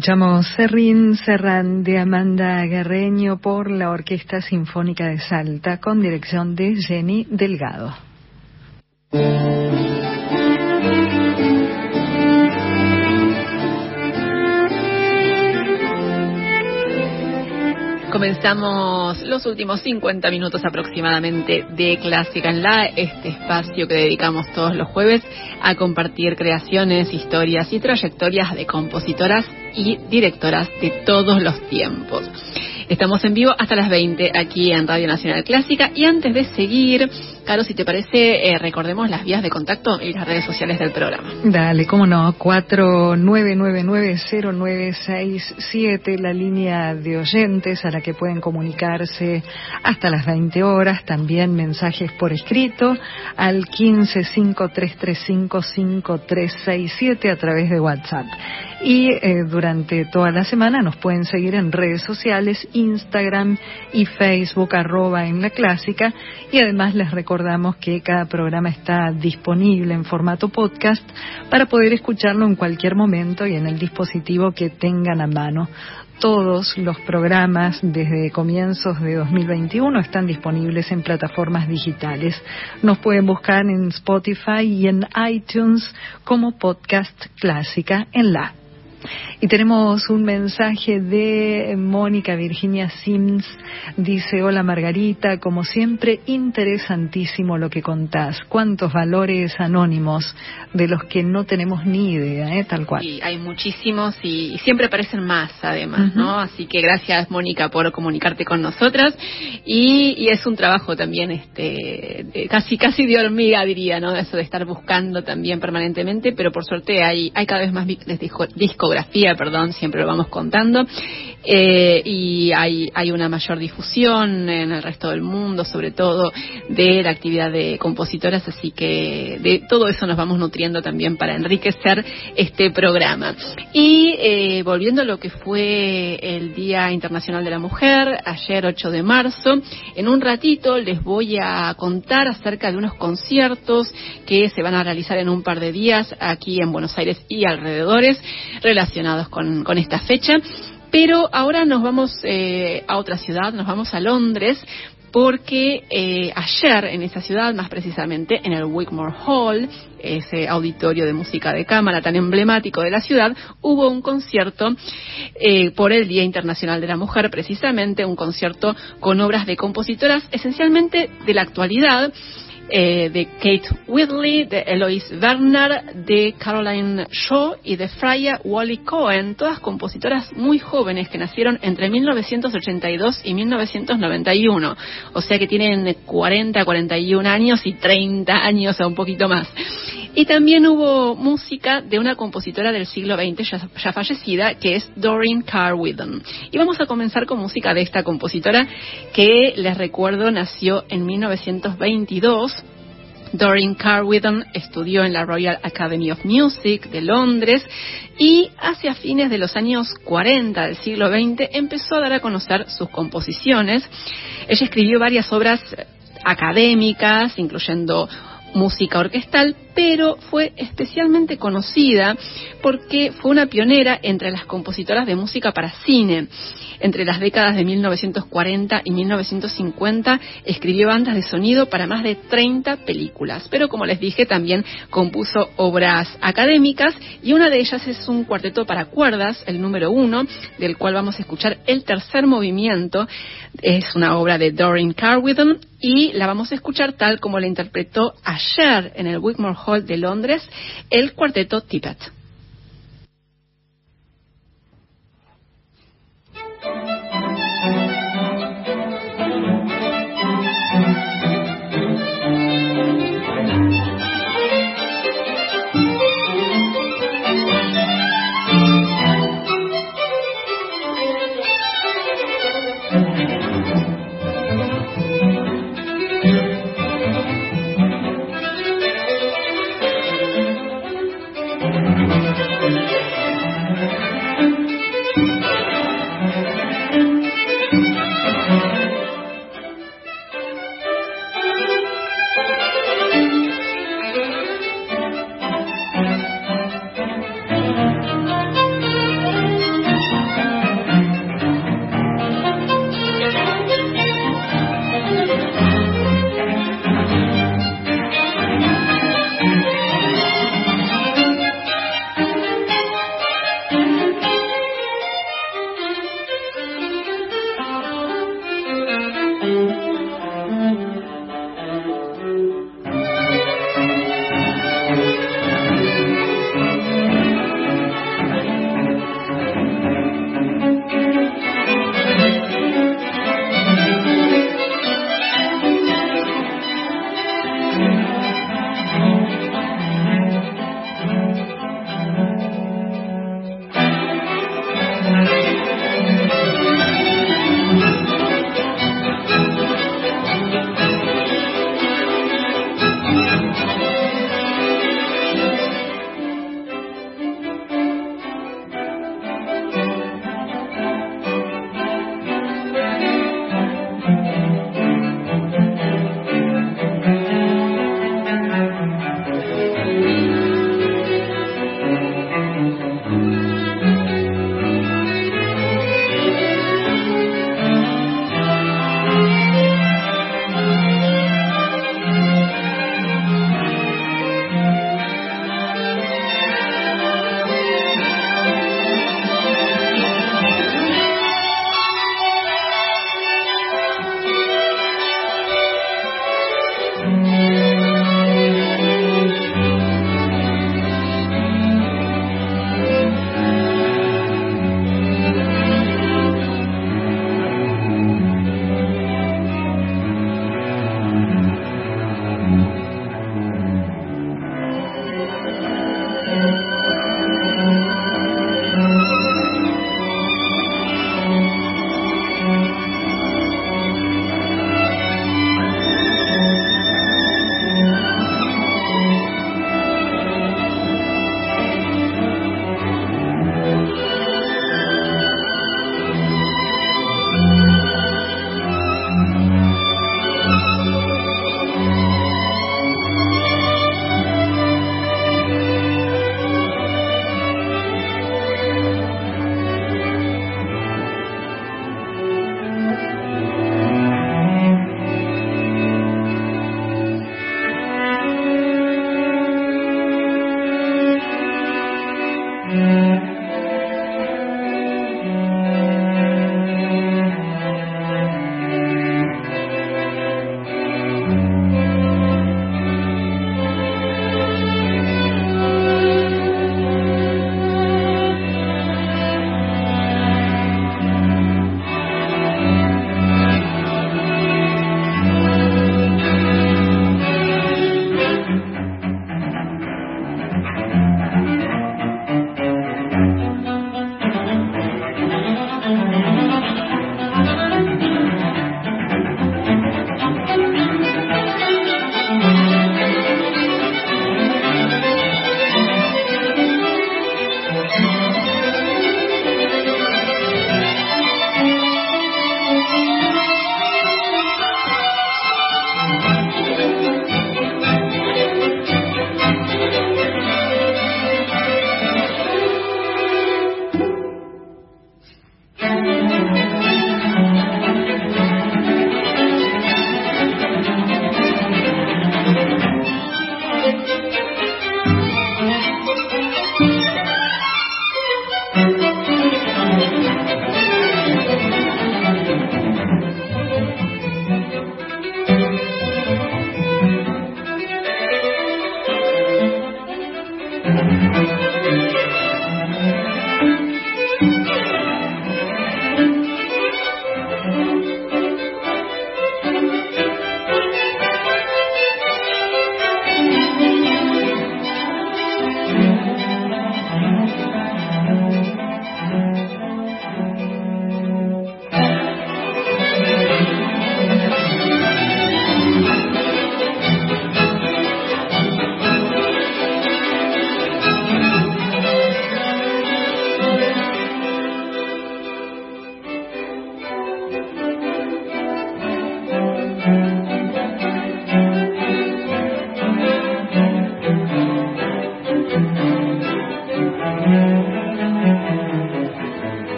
Escuchamos Serrín Serrán de Amanda Guerreño por la Orquesta Sinfónica de Salta con dirección de Jenny Delgado. Comenzamos los últimos 50 minutos aproximadamente de Clásica en la, este espacio que dedicamos todos los jueves a compartir creaciones, historias y trayectorias de compositoras y directoras de todos los tiempos. Estamos en vivo hasta las 20 aquí en Radio Nacional Clásica y antes de seguir, Caro, si te parece, eh, recordemos las vías de contacto y las redes sociales del programa. Dale, cómo no, 49990967, la línea de oyentes a la que pueden comunicarse hasta las 20 horas, también mensajes por escrito al 1553355367 a través de WhatsApp. Y eh, durante toda la semana nos pueden seguir en redes sociales, Instagram y Facebook, arroba en la clásica. Y además les recordamos que cada programa está disponible en formato podcast para poder escucharlo en cualquier momento y en el dispositivo que tengan a mano. Todos los programas desde comienzos de 2021 están disponibles en plataformas digitales. Nos pueden buscar en Spotify y en iTunes como podcast clásica en la. Y tenemos un mensaje de Mónica Virginia Sims. Dice, hola Margarita, como siempre, interesantísimo lo que contás. Cuántos valores anónimos de los que no tenemos ni idea, ¿eh? tal cual. Sí, hay muchísimos y, siempre aparecen más, además, ¿no? Así que gracias, Mónica, por comunicarte con nosotras. Y, es un trabajo también, este, casi, casi de hormiga, diría, ¿no? Eso de estar buscando también permanentemente, pero por suerte hay, hay cada vez más perdón, siempre lo vamos contando, eh, y hay, hay una mayor difusión en el resto del mundo, sobre todo de la actividad de compositoras, así que de todo eso nos vamos nutriendo también para enriquecer este programa. Y eh, volviendo a lo que fue el Día Internacional de la Mujer, ayer 8 de marzo, en un ratito les voy a contar acerca de unos conciertos que se van a realizar en un par de días aquí en Buenos Aires y alrededores relacionados con, con esta fecha. Pero ahora nos vamos eh, a otra ciudad, nos vamos a Londres, porque eh, ayer en esa ciudad, más precisamente en el Wigmore Hall, ese auditorio de música de cámara tan emblemático de la ciudad, hubo un concierto eh, por el Día Internacional de la Mujer, precisamente un concierto con obras de compositoras esencialmente de la actualidad eh, de Kate Whitley, de Eloise Werner, de Caroline Shaw y de Freya Wally Cohen, todas compositoras muy jóvenes que nacieron entre 1982 y 1991, o sea que tienen 40, 41 años y 30 años o un poquito más. Y también hubo música de una compositora del siglo XX ya, fallecida, que es Doreen Carr-Withon. Y vamos a comenzar con música de esta compositora que, les recuerdo, nació en 1922. Doreen Carr-Withon estudió en la Royal Academy of Music de Londres y hacia fines de los años 40 del siglo XX empezó a dar a conocer sus composiciones. Ella escribió varias obras académicas, incluyendo música orquestal, pero fue especialmente conocida porque fue una pionera entre las compositoras de música para cine. Entre las décadas de 1940 y 1950 escribió bandas de sonido para más de 30 películas, pero como les dije también compuso obras académicas y una de ellas es un cuarteto para cuerdas, el número uno, del cual vamos a escuchar el tercer movimiento. Es una obra de Doreen Carwithon y la vamos a escuchar tal como la interpretó ayer en el Wigmore Hall de Londres el cuarteto Tibet.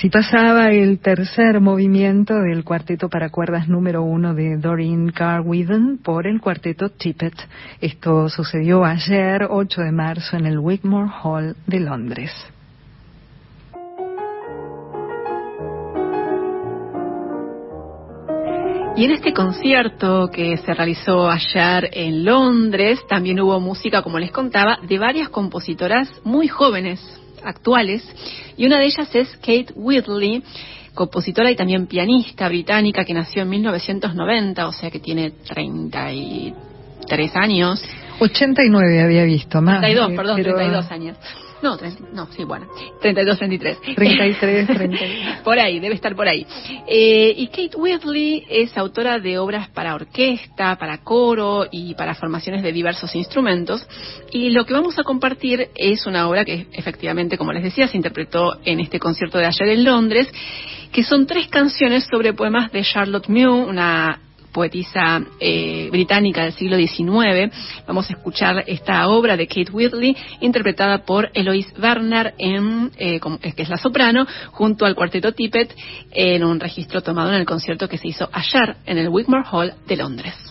Así pasaba el tercer movimiento del cuarteto para cuerdas número uno de Doreen Carr-Whedon por el cuarteto Tippett. Esto sucedió ayer, 8 de marzo, en el Wigmore Hall de Londres. Y en este concierto que se realizó ayer en Londres, también hubo música, como les contaba, de varias compositoras muy jóvenes, actuales, y una de ellas es Kate Whitley, compositora y también pianista británica que nació en 1990, o sea que tiene 33 años. 89 había visto, más. 32, perdón, 32 años. No, no, sí, bueno. 32, 33. 33, 33. por ahí, debe estar por ahí. Eh, y Kate Whitley es autora de obras para orquesta, para coro y para formaciones de diversos instrumentos. Y lo que vamos a compartir es una obra que efectivamente, como les decía, se interpretó en este concierto de ayer en Londres, que son tres canciones sobre poemas de Charlotte Mew, una poetisa eh, británica del siglo XIX. Vamos a escuchar esta obra de Kate Whitley, interpretada por Eloise Werner, en, eh, que es la soprano, junto al cuarteto Tippett, en un registro tomado en el concierto que se hizo ayer en el Wigmore Hall de Londres.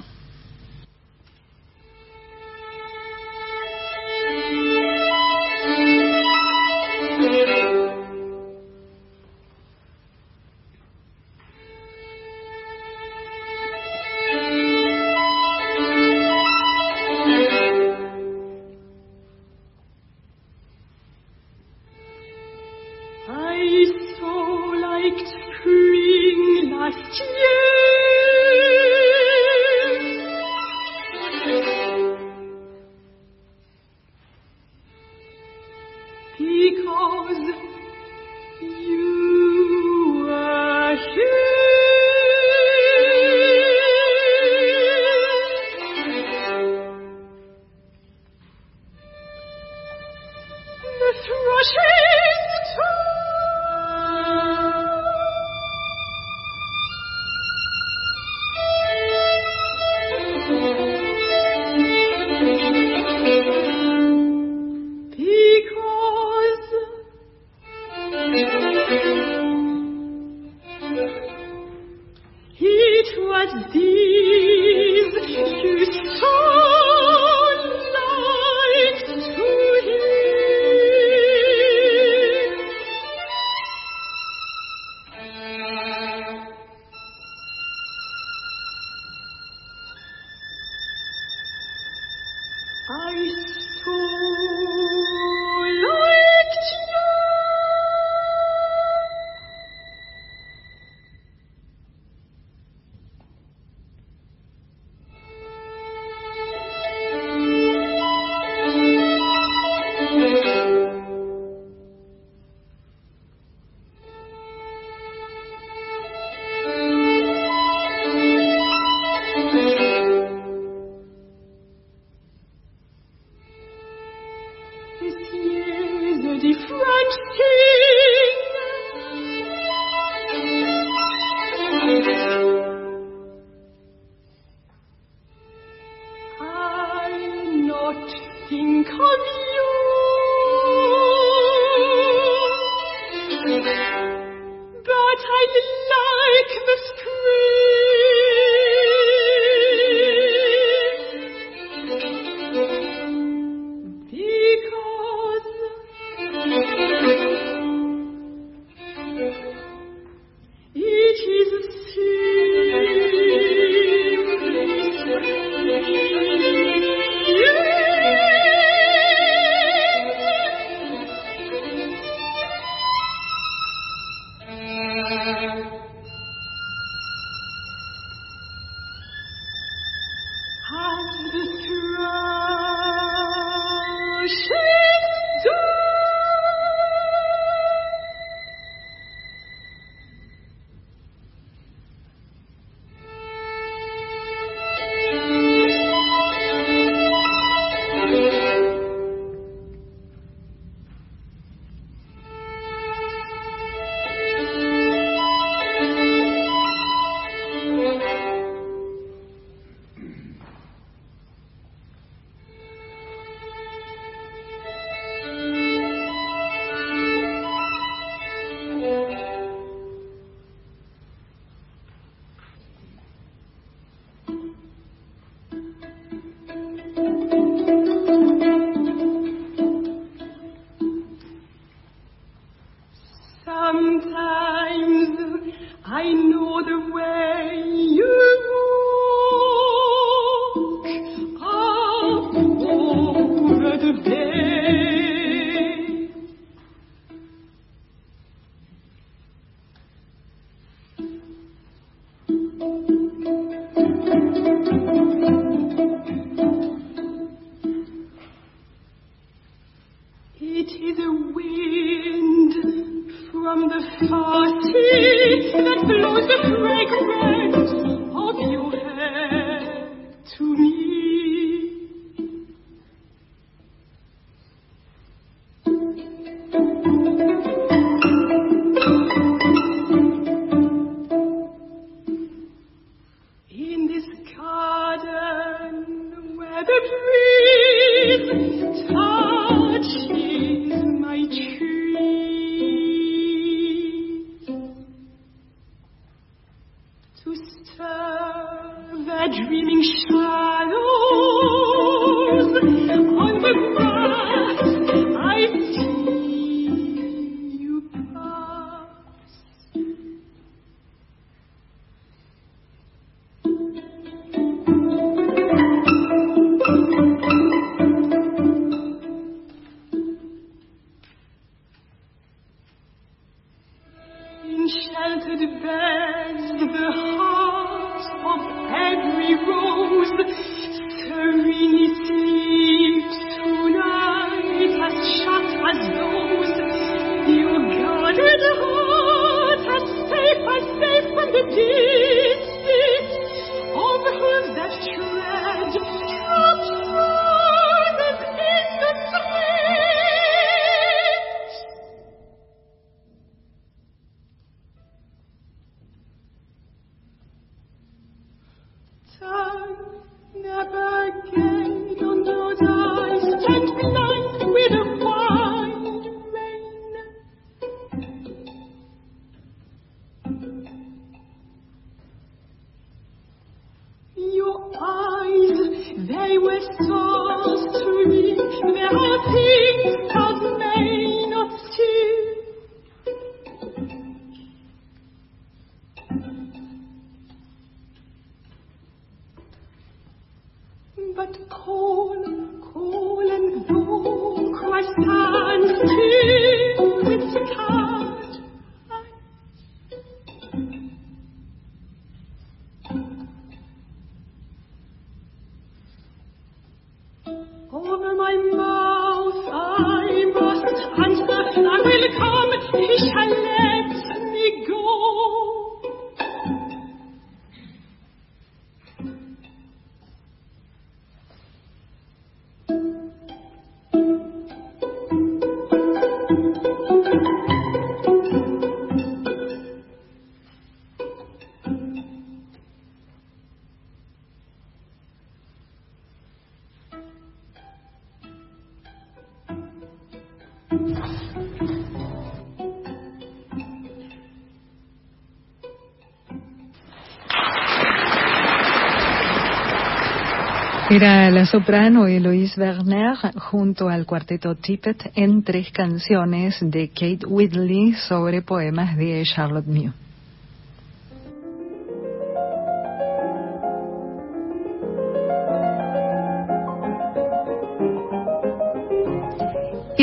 Era la soprano Eloise Werner junto al cuarteto Tippett en tres canciones de Kate Whitley sobre poemas de Charlotte Mew.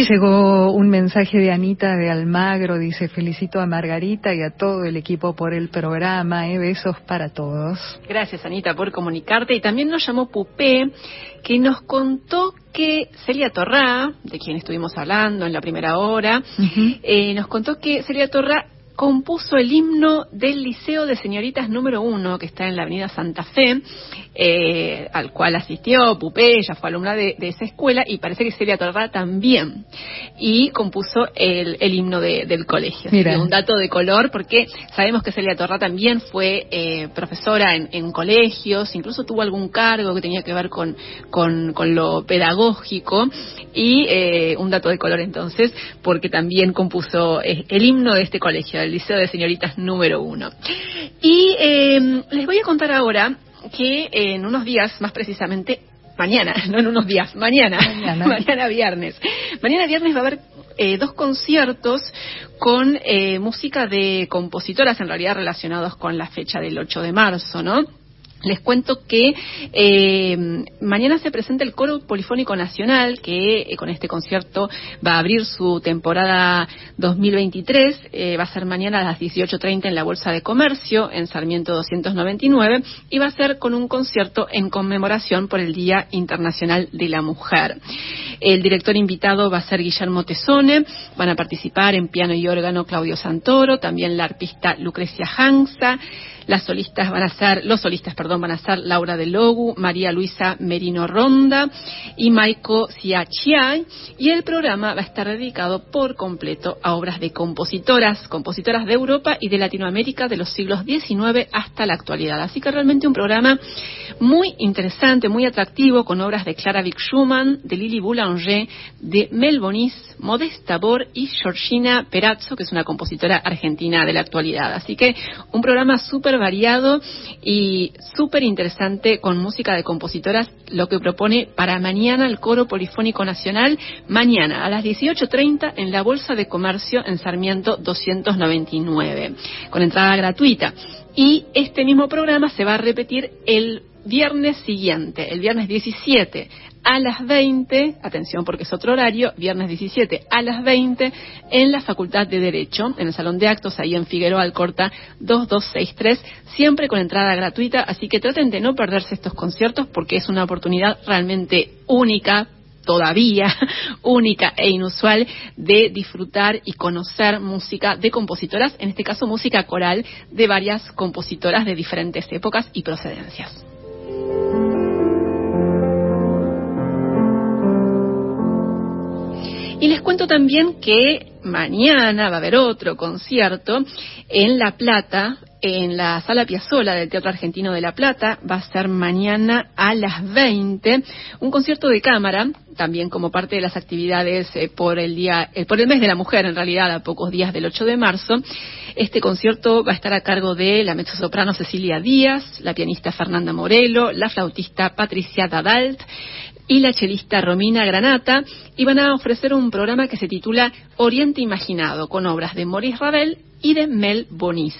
Llegó un mensaje de Anita de Almagro, dice felicito a Margarita y a todo el equipo por el programa, ¿eh? besos para todos. Gracias, Anita, por comunicarte. Y también nos llamó Pupé, que nos contó que Celia Torrá, de quien estuvimos hablando en la primera hora, eh, nos contó que Celia Torrá compuso el himno del Liceo de Señoritas número uno, que está en la Avenida Santa Fe, eh, al cual asistió Pupé, ella fue alumna de, de, esa escuela, y parece que Celia Torrá también. Y compuso el, el himno de, del colegio. Así que un dato de color, porque sabemos que Celia Torrá también fue eh, profesora en, en, colegios, incluso tuvo algún cargo que tenía que ver con, con, con lo pedagógico, y eh, un dato de color entonces, porque también compuso eh, el himno de este colegio, el Liceo de Señoritas número uno. Y eh, les voy a contar ahora que en unos días, más precisamente mañana, no en unos días, mañana, mañana, mañana viernes. Mañana viernes va a haber eh, dos conciertos con eh, música de compositoras en realidad relacionados con la fecha del 8 de marzo, ¿no? Les cuento que eh, mañana se presenta el Coro Polifónico Nacional, que eh, con este concierto va a abrir su temporada 2023. Eh, va a ser mañana a las 18.30 en la Bolsa de Comercio, en Sarmiento 299, y va a ser con un concierto en conmemoración por el Día Internacional de la Mujer. El director invitado va a ser Guillermo Tesone, van a participar en piano y órgano Claudio Santoro, también la arpista Lucrecia Hansa, las solistas van a ser, los solistas, perdón, van a Laura de Logu, María Luisa Merino Ronda y Maiko Siachiai. Y el programa va a estar dedicado por completo a obras de compositoras, compositoras de Europa y de Latinoamérica de los siglos XIX hasta la actualidad. Así que realmente un programa muy interesante, muy atractivo, con obras de Clara Vick Schumann, de Lili Boulanger, de Mel Bonis, Modesta Bor y Georgina Perazzo, que es una compositora argentina de la actualidad. Así que un programa súper variado y súper interesante con música de compositoras, lo que propone para mañana el Coro Polifónico Nacional, mañana a las 18.30 en la Bolsa de Comercio en Sarmiento 299, con entrada gratuita. Y este mismo programa se va a repetir el viernes siguiente, el viernes 17 a las 20, atención porque es otro horario, viernes 17 a las 20 en la Facultad de Derecho, en el Salón de Actos, ahí en Figueroa Alcorta 2263, siempre con entrada gratuita, así que traten de no perderse estos conciertos porque es una oportunidad realmente única todavía única e inusual de disfrutar y conocer música de compositoras, en este caso música coral de varias compositoras de diferentes épocas y procedencias. También que mañana va a haber otro concierto en La Plata, en la Sala Piazzola del Teatro Argentino de La Plata. Va a ser mañana a las 20. Un concierto de cámara, también como parte de las actividades eh, por el día, eh, por el mes de la mujer, en realidad, a pocos días del 8 de marzo. Este concierto va a estar a cargo de la mezzosoprano Cecilia Díaz, la pianista Fernanda Morelo, la flautista Patricia Dadalt, y la chelista Romina Granata y van a ofrecer un programa que se titula Oriente Imaginado con obras de Maurice Ravel y de Mel Bonis.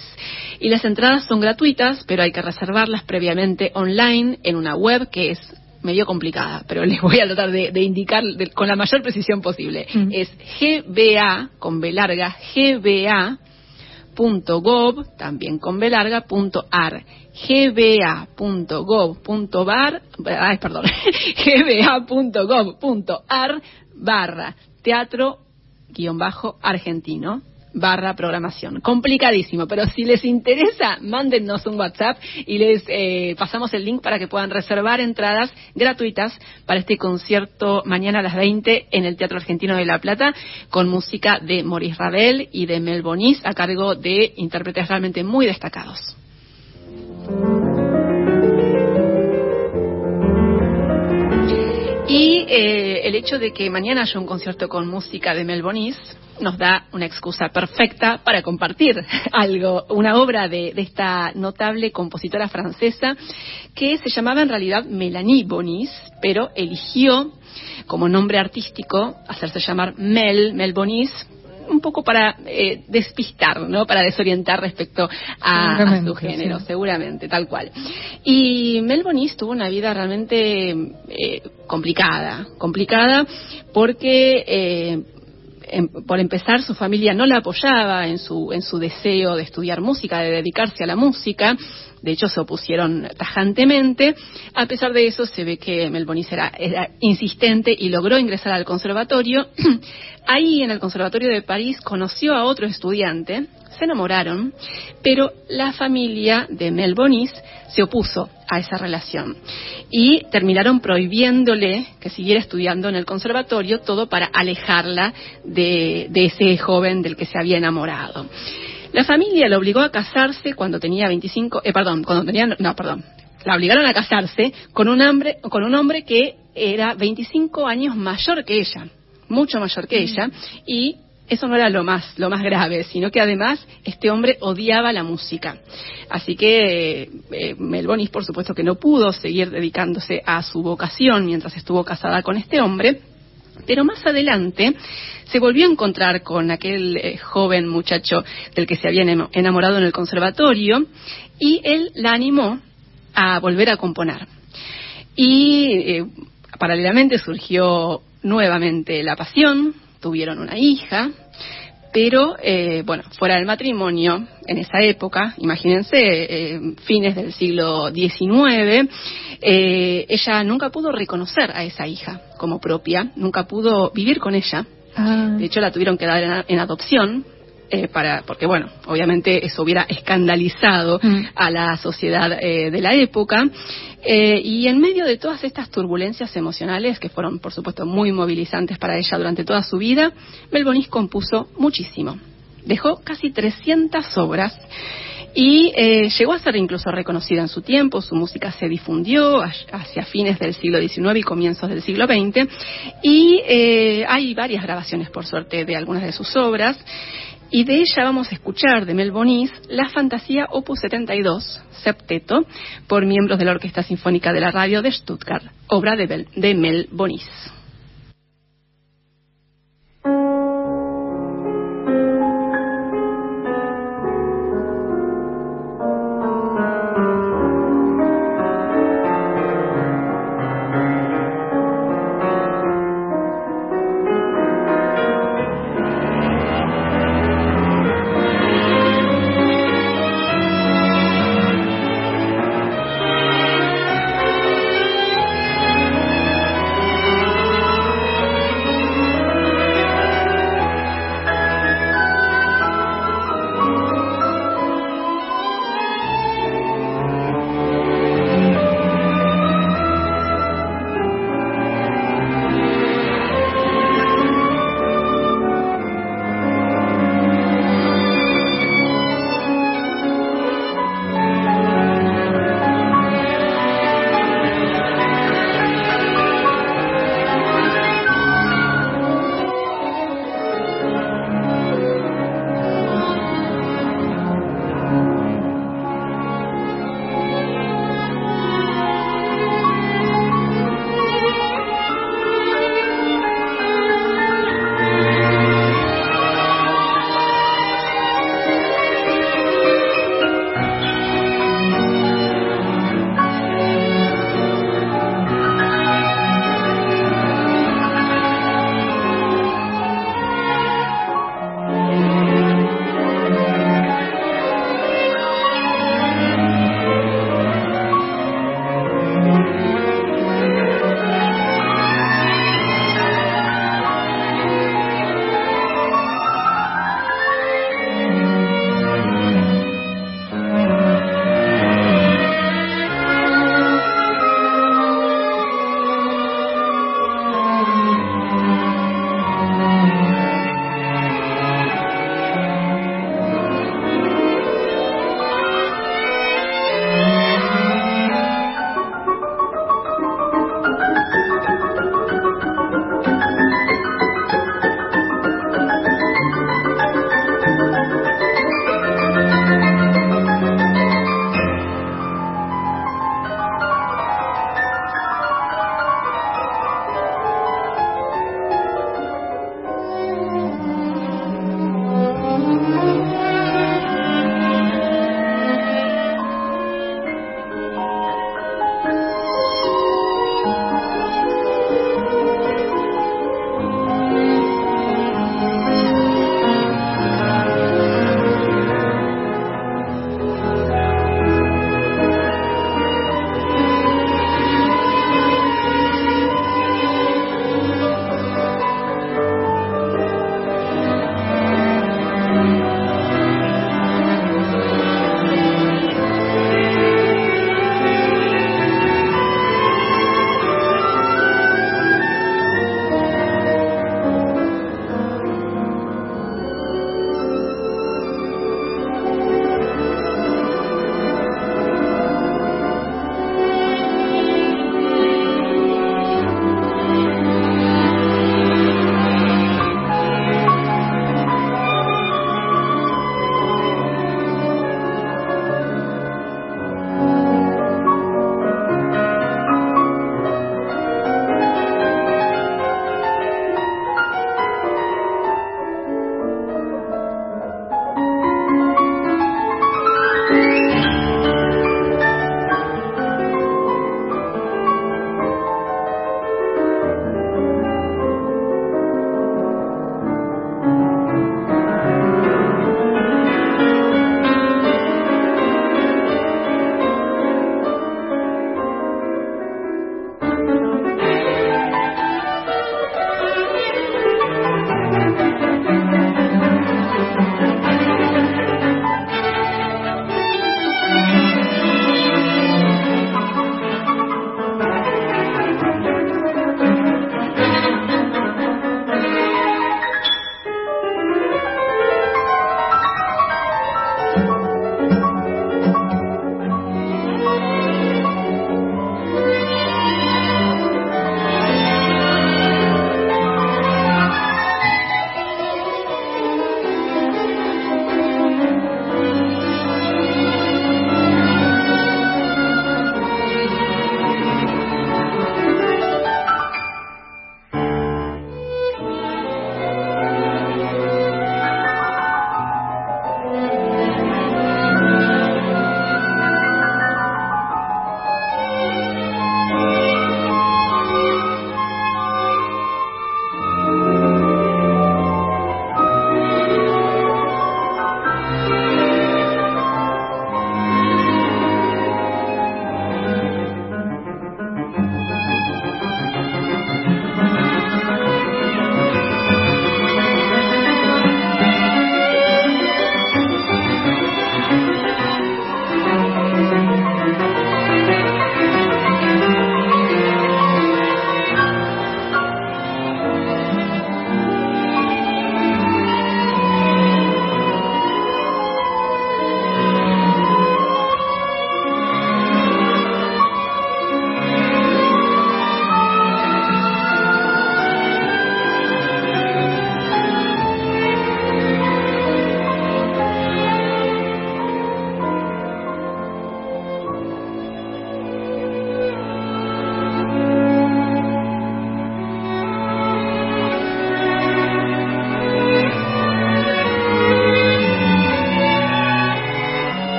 Y las entradas son gratuitas, pero hay que reservarlas previamente online en una web que es medio complicada, pero les voy a tratar de, indicar con la mayor precisión posible. Mm. Es GBA, con B larga, GBA gov, también con B larga, punto ar, gba.gov.bar, ay, perdón, gba.gov.ar barra teatro guion bajo argentino barra programación. Complicadísimo, pero si les interesa, mándennos un WhatsApp y les eh, pasamos el link para que puedan reservar entradas gratuitas para este concierto mañana a las 20 en el Teatro Argentino de La Plata con música de Maurice Ravel y de Mel Bonis a cargo de intérpretes realmente muy destacados. Y eh, el hecho de que mañana haya un concierto con música de Mel Bonis nos da una excusa perfecta para compartir algo, una obra de, esta notable compositora francesa que se llamaba en realidad Melanie Bonis, pero eligió como nombre artístico hacerse llamar Mel, Mel Bonis, un poco para eh, despistar, ¿no? Para desorientar respecto a, su género, seguramente, tal cual. Y Mel Bonis tuvo una vida realmente eh, complicada, complicada porque eh, Em, por empezar, su familia no la apoyaba en su, en su deseo de estudiar música, de dedicarse a la música. De hecho, se opusieron tajantemente. A pesar de eso, se ve que Melbonis era, era insistente y logró ingresar al conservatorio. Ahí, en el Conservatorio de París, conoció a otro estudiante, se enamoraron, pero la familia de Mel Bonis se opuso a esa relación y terminaron prohibiéndole que siguiera estudiando en el conservatorio, todo para alejarla de, ese joven del que se había enamorado. La familia la obligó a casarse cuando tenía 25, eh, perdón, cuando tenía, no, perdón, la obligaron a casarse con un hombre, con un hombre que era 25 años mayor que ella, mucho mayor que mm. ella, y eso no era lo más, lo más grave, sino que además este hombre odiaba la música. Así que eh, Melbonis, por supuesto, que no pudo seguir dedicándose a su vocación mientras estuvo casada con este hombre, Pero más adelante se volvió a encontrar con aquel eh, joven muchacho del que se había enamorado en el conservatorio y él la animó a volver a componer. Y eh, paralelamente surgió nuevamente la pasión, tuvieron una hija, pero eh, bueno, fuera del matrimonio, en esa época, imagínense, eh, fines del siglo XIX, eh, ella nunca pudo reconocer a esa hija como propia, nunca pudo vivir con ella. Ah. De hecho, la tuvieron que dar en adopción eh, para, porque bueno, obviamente eso hubiera escandalizado mm. a la sociedad eh, de la época. Eh, y en medio de todas estas turbulencias emocionales, que fueron por supuesto muy movilizantes para ella durante toda su vida, Melbonis compuso muchísimo. Dejó casi 300 obras y llegó a ser incluso reconocida en su tiempo, su música se difundió hacia fines del siglo XIX y comienzos del siglo XX, y hay varias grabaciones, por suerte, de algunas de sus obras. Y de ella vamos a escuchar de Mel Bonis la fantasía Opus 72, septeto, por miembros de la Orquesta Sinfónica de la Radio de Stuttgart, obra de, Mel Bonis.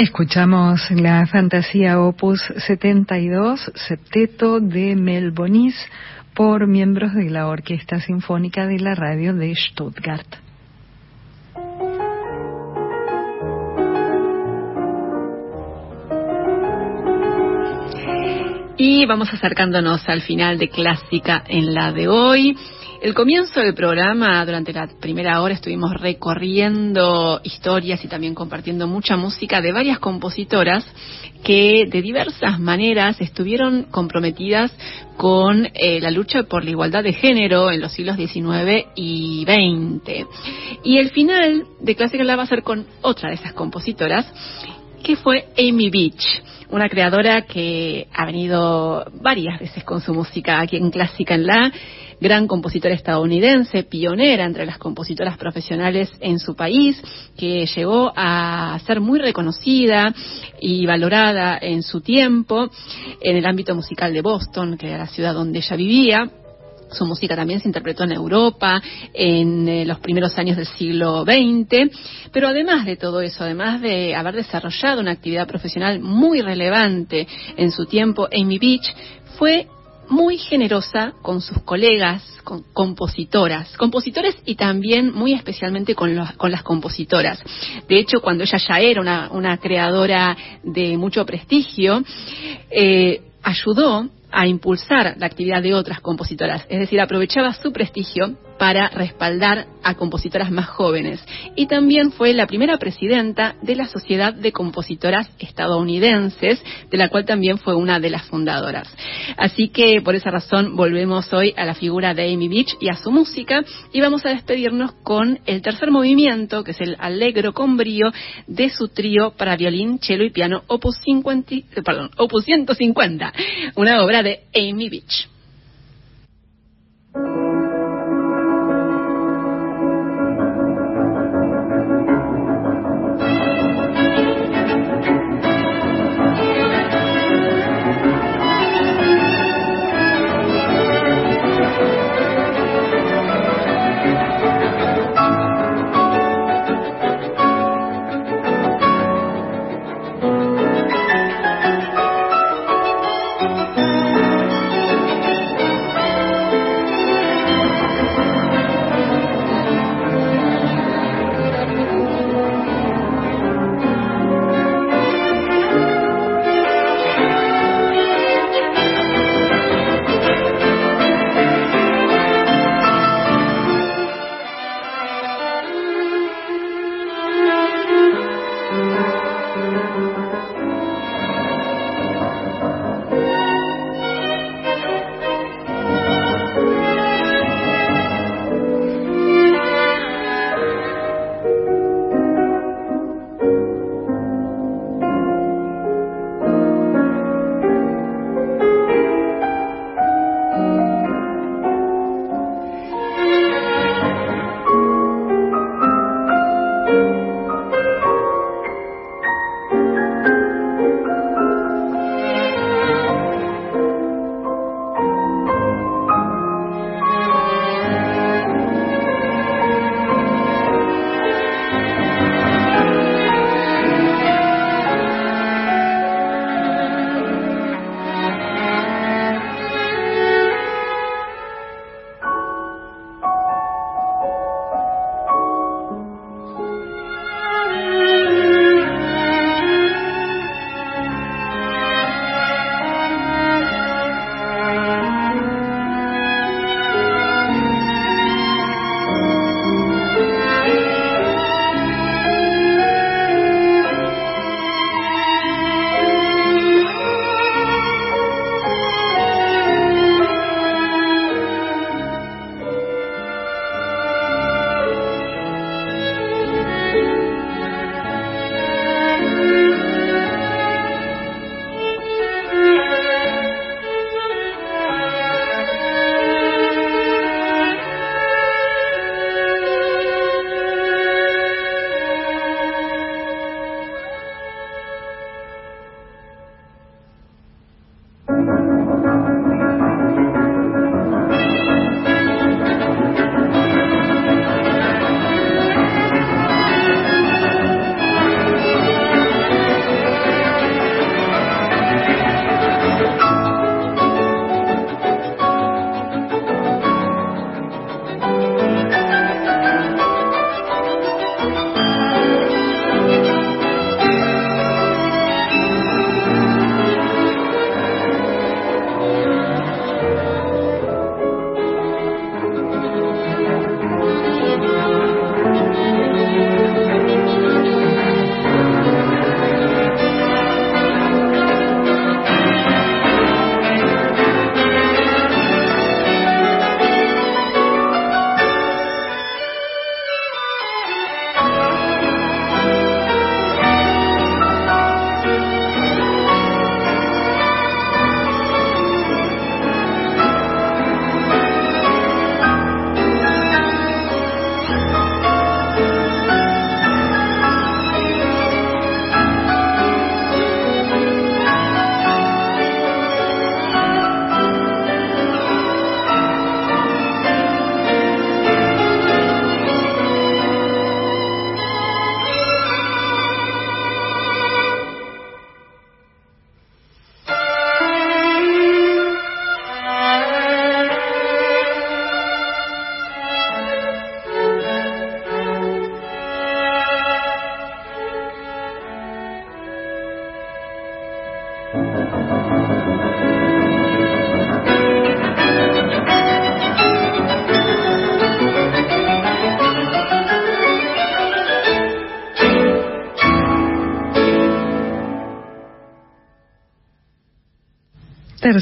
Escuchamos la fantasía opus 72, septeto de Melbonis, por miembros de la Orquesta Sinfónica de la Radio de Stuttgart. Y vamos acercándonos al final de Clásica en la de hoy. El comienzo del programa, durante la primera hora, estuvimos recorriendo historias y también compartiendo mucha música de varias compositoras que de diversas maneras estuvieron comprometidas con eh, la lucha por la igualdad de género en los siglos XIX y XX. Y el final de Clásica la va a ser con otra de esas compositoras, que fue Amy Beach, una creadora que ha venido varias veces con su música aquí en Clásica en la gran compositora estadounidense, pionera entre las compositoras profesionales en su país, que llegó a ser muy reconocida y valorada en su tiempo en el ámbito musical de Boston, que era la ciudad donde ella vivía. Su música también se interpretó en Europa en eh, los primeros años del siglo XX, pero además de todo eso, además de haber desarrollado una actividad profesional muy relevante en su tiempo, Amy Beach fue muy generosa con sus colegas, con compositoras, compositores y también muy especialmente con, las compositoras. De hecho, cuando ella ya era una, una creadora de mucho prestigio, eh, ayudó a impulsar la actividad de otras compositoras, es decir, aprovechaba su prestigio para respaldar a compositoras más jóvenes. Y también fue la primera presidenta de la Sociedad de Compositoras Estadounidenses, de la cual también fue una de las fundadoras. Así que por esa razón volvemos hoy a la figura de Amy Beach y a su música y vamos a despedirnos con el tercer movimiento, que es el Allegro con brío de su trío para violín, cello y piano Opus, 50, perdón, Opus 150, una obra de Amy Beach.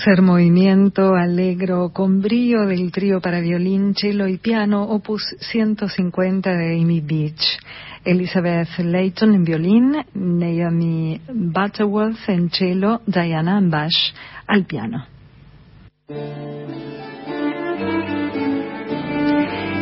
Tercer movimiento, alegro, con brío del trío para violín, cello y piano, opus 150 de Amy Beach. Elizabeth Layton en violín, Naomi Butterworth en cello, Diana Ambash al piano.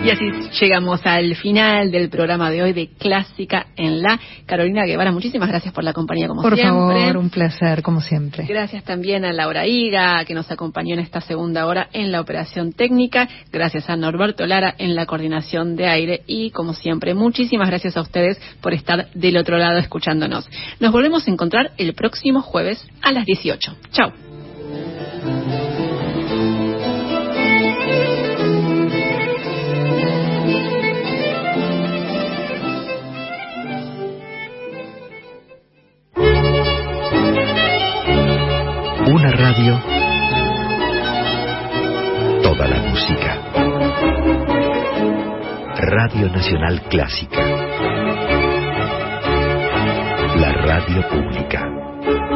Y así llegamos al final del programa de hoy de Clásica en la Carolina Guevara. Muchísimas gracias por la compañía como siempre. Por favor, un placer como siempre. Gracias también a Laura Higa que nos acompañó en esta segunda hora en la operación técnica. Gracias a Norberto Lara en la coordinación de aire y como siempre muchísimas gracias a ustedes por estar del otro lado escuchándonos. Nos volvemos a encontrar el próximo jueves a las 18. Chao. Una radio. Toda la música. Radio Nacional Clásica. La radio pública.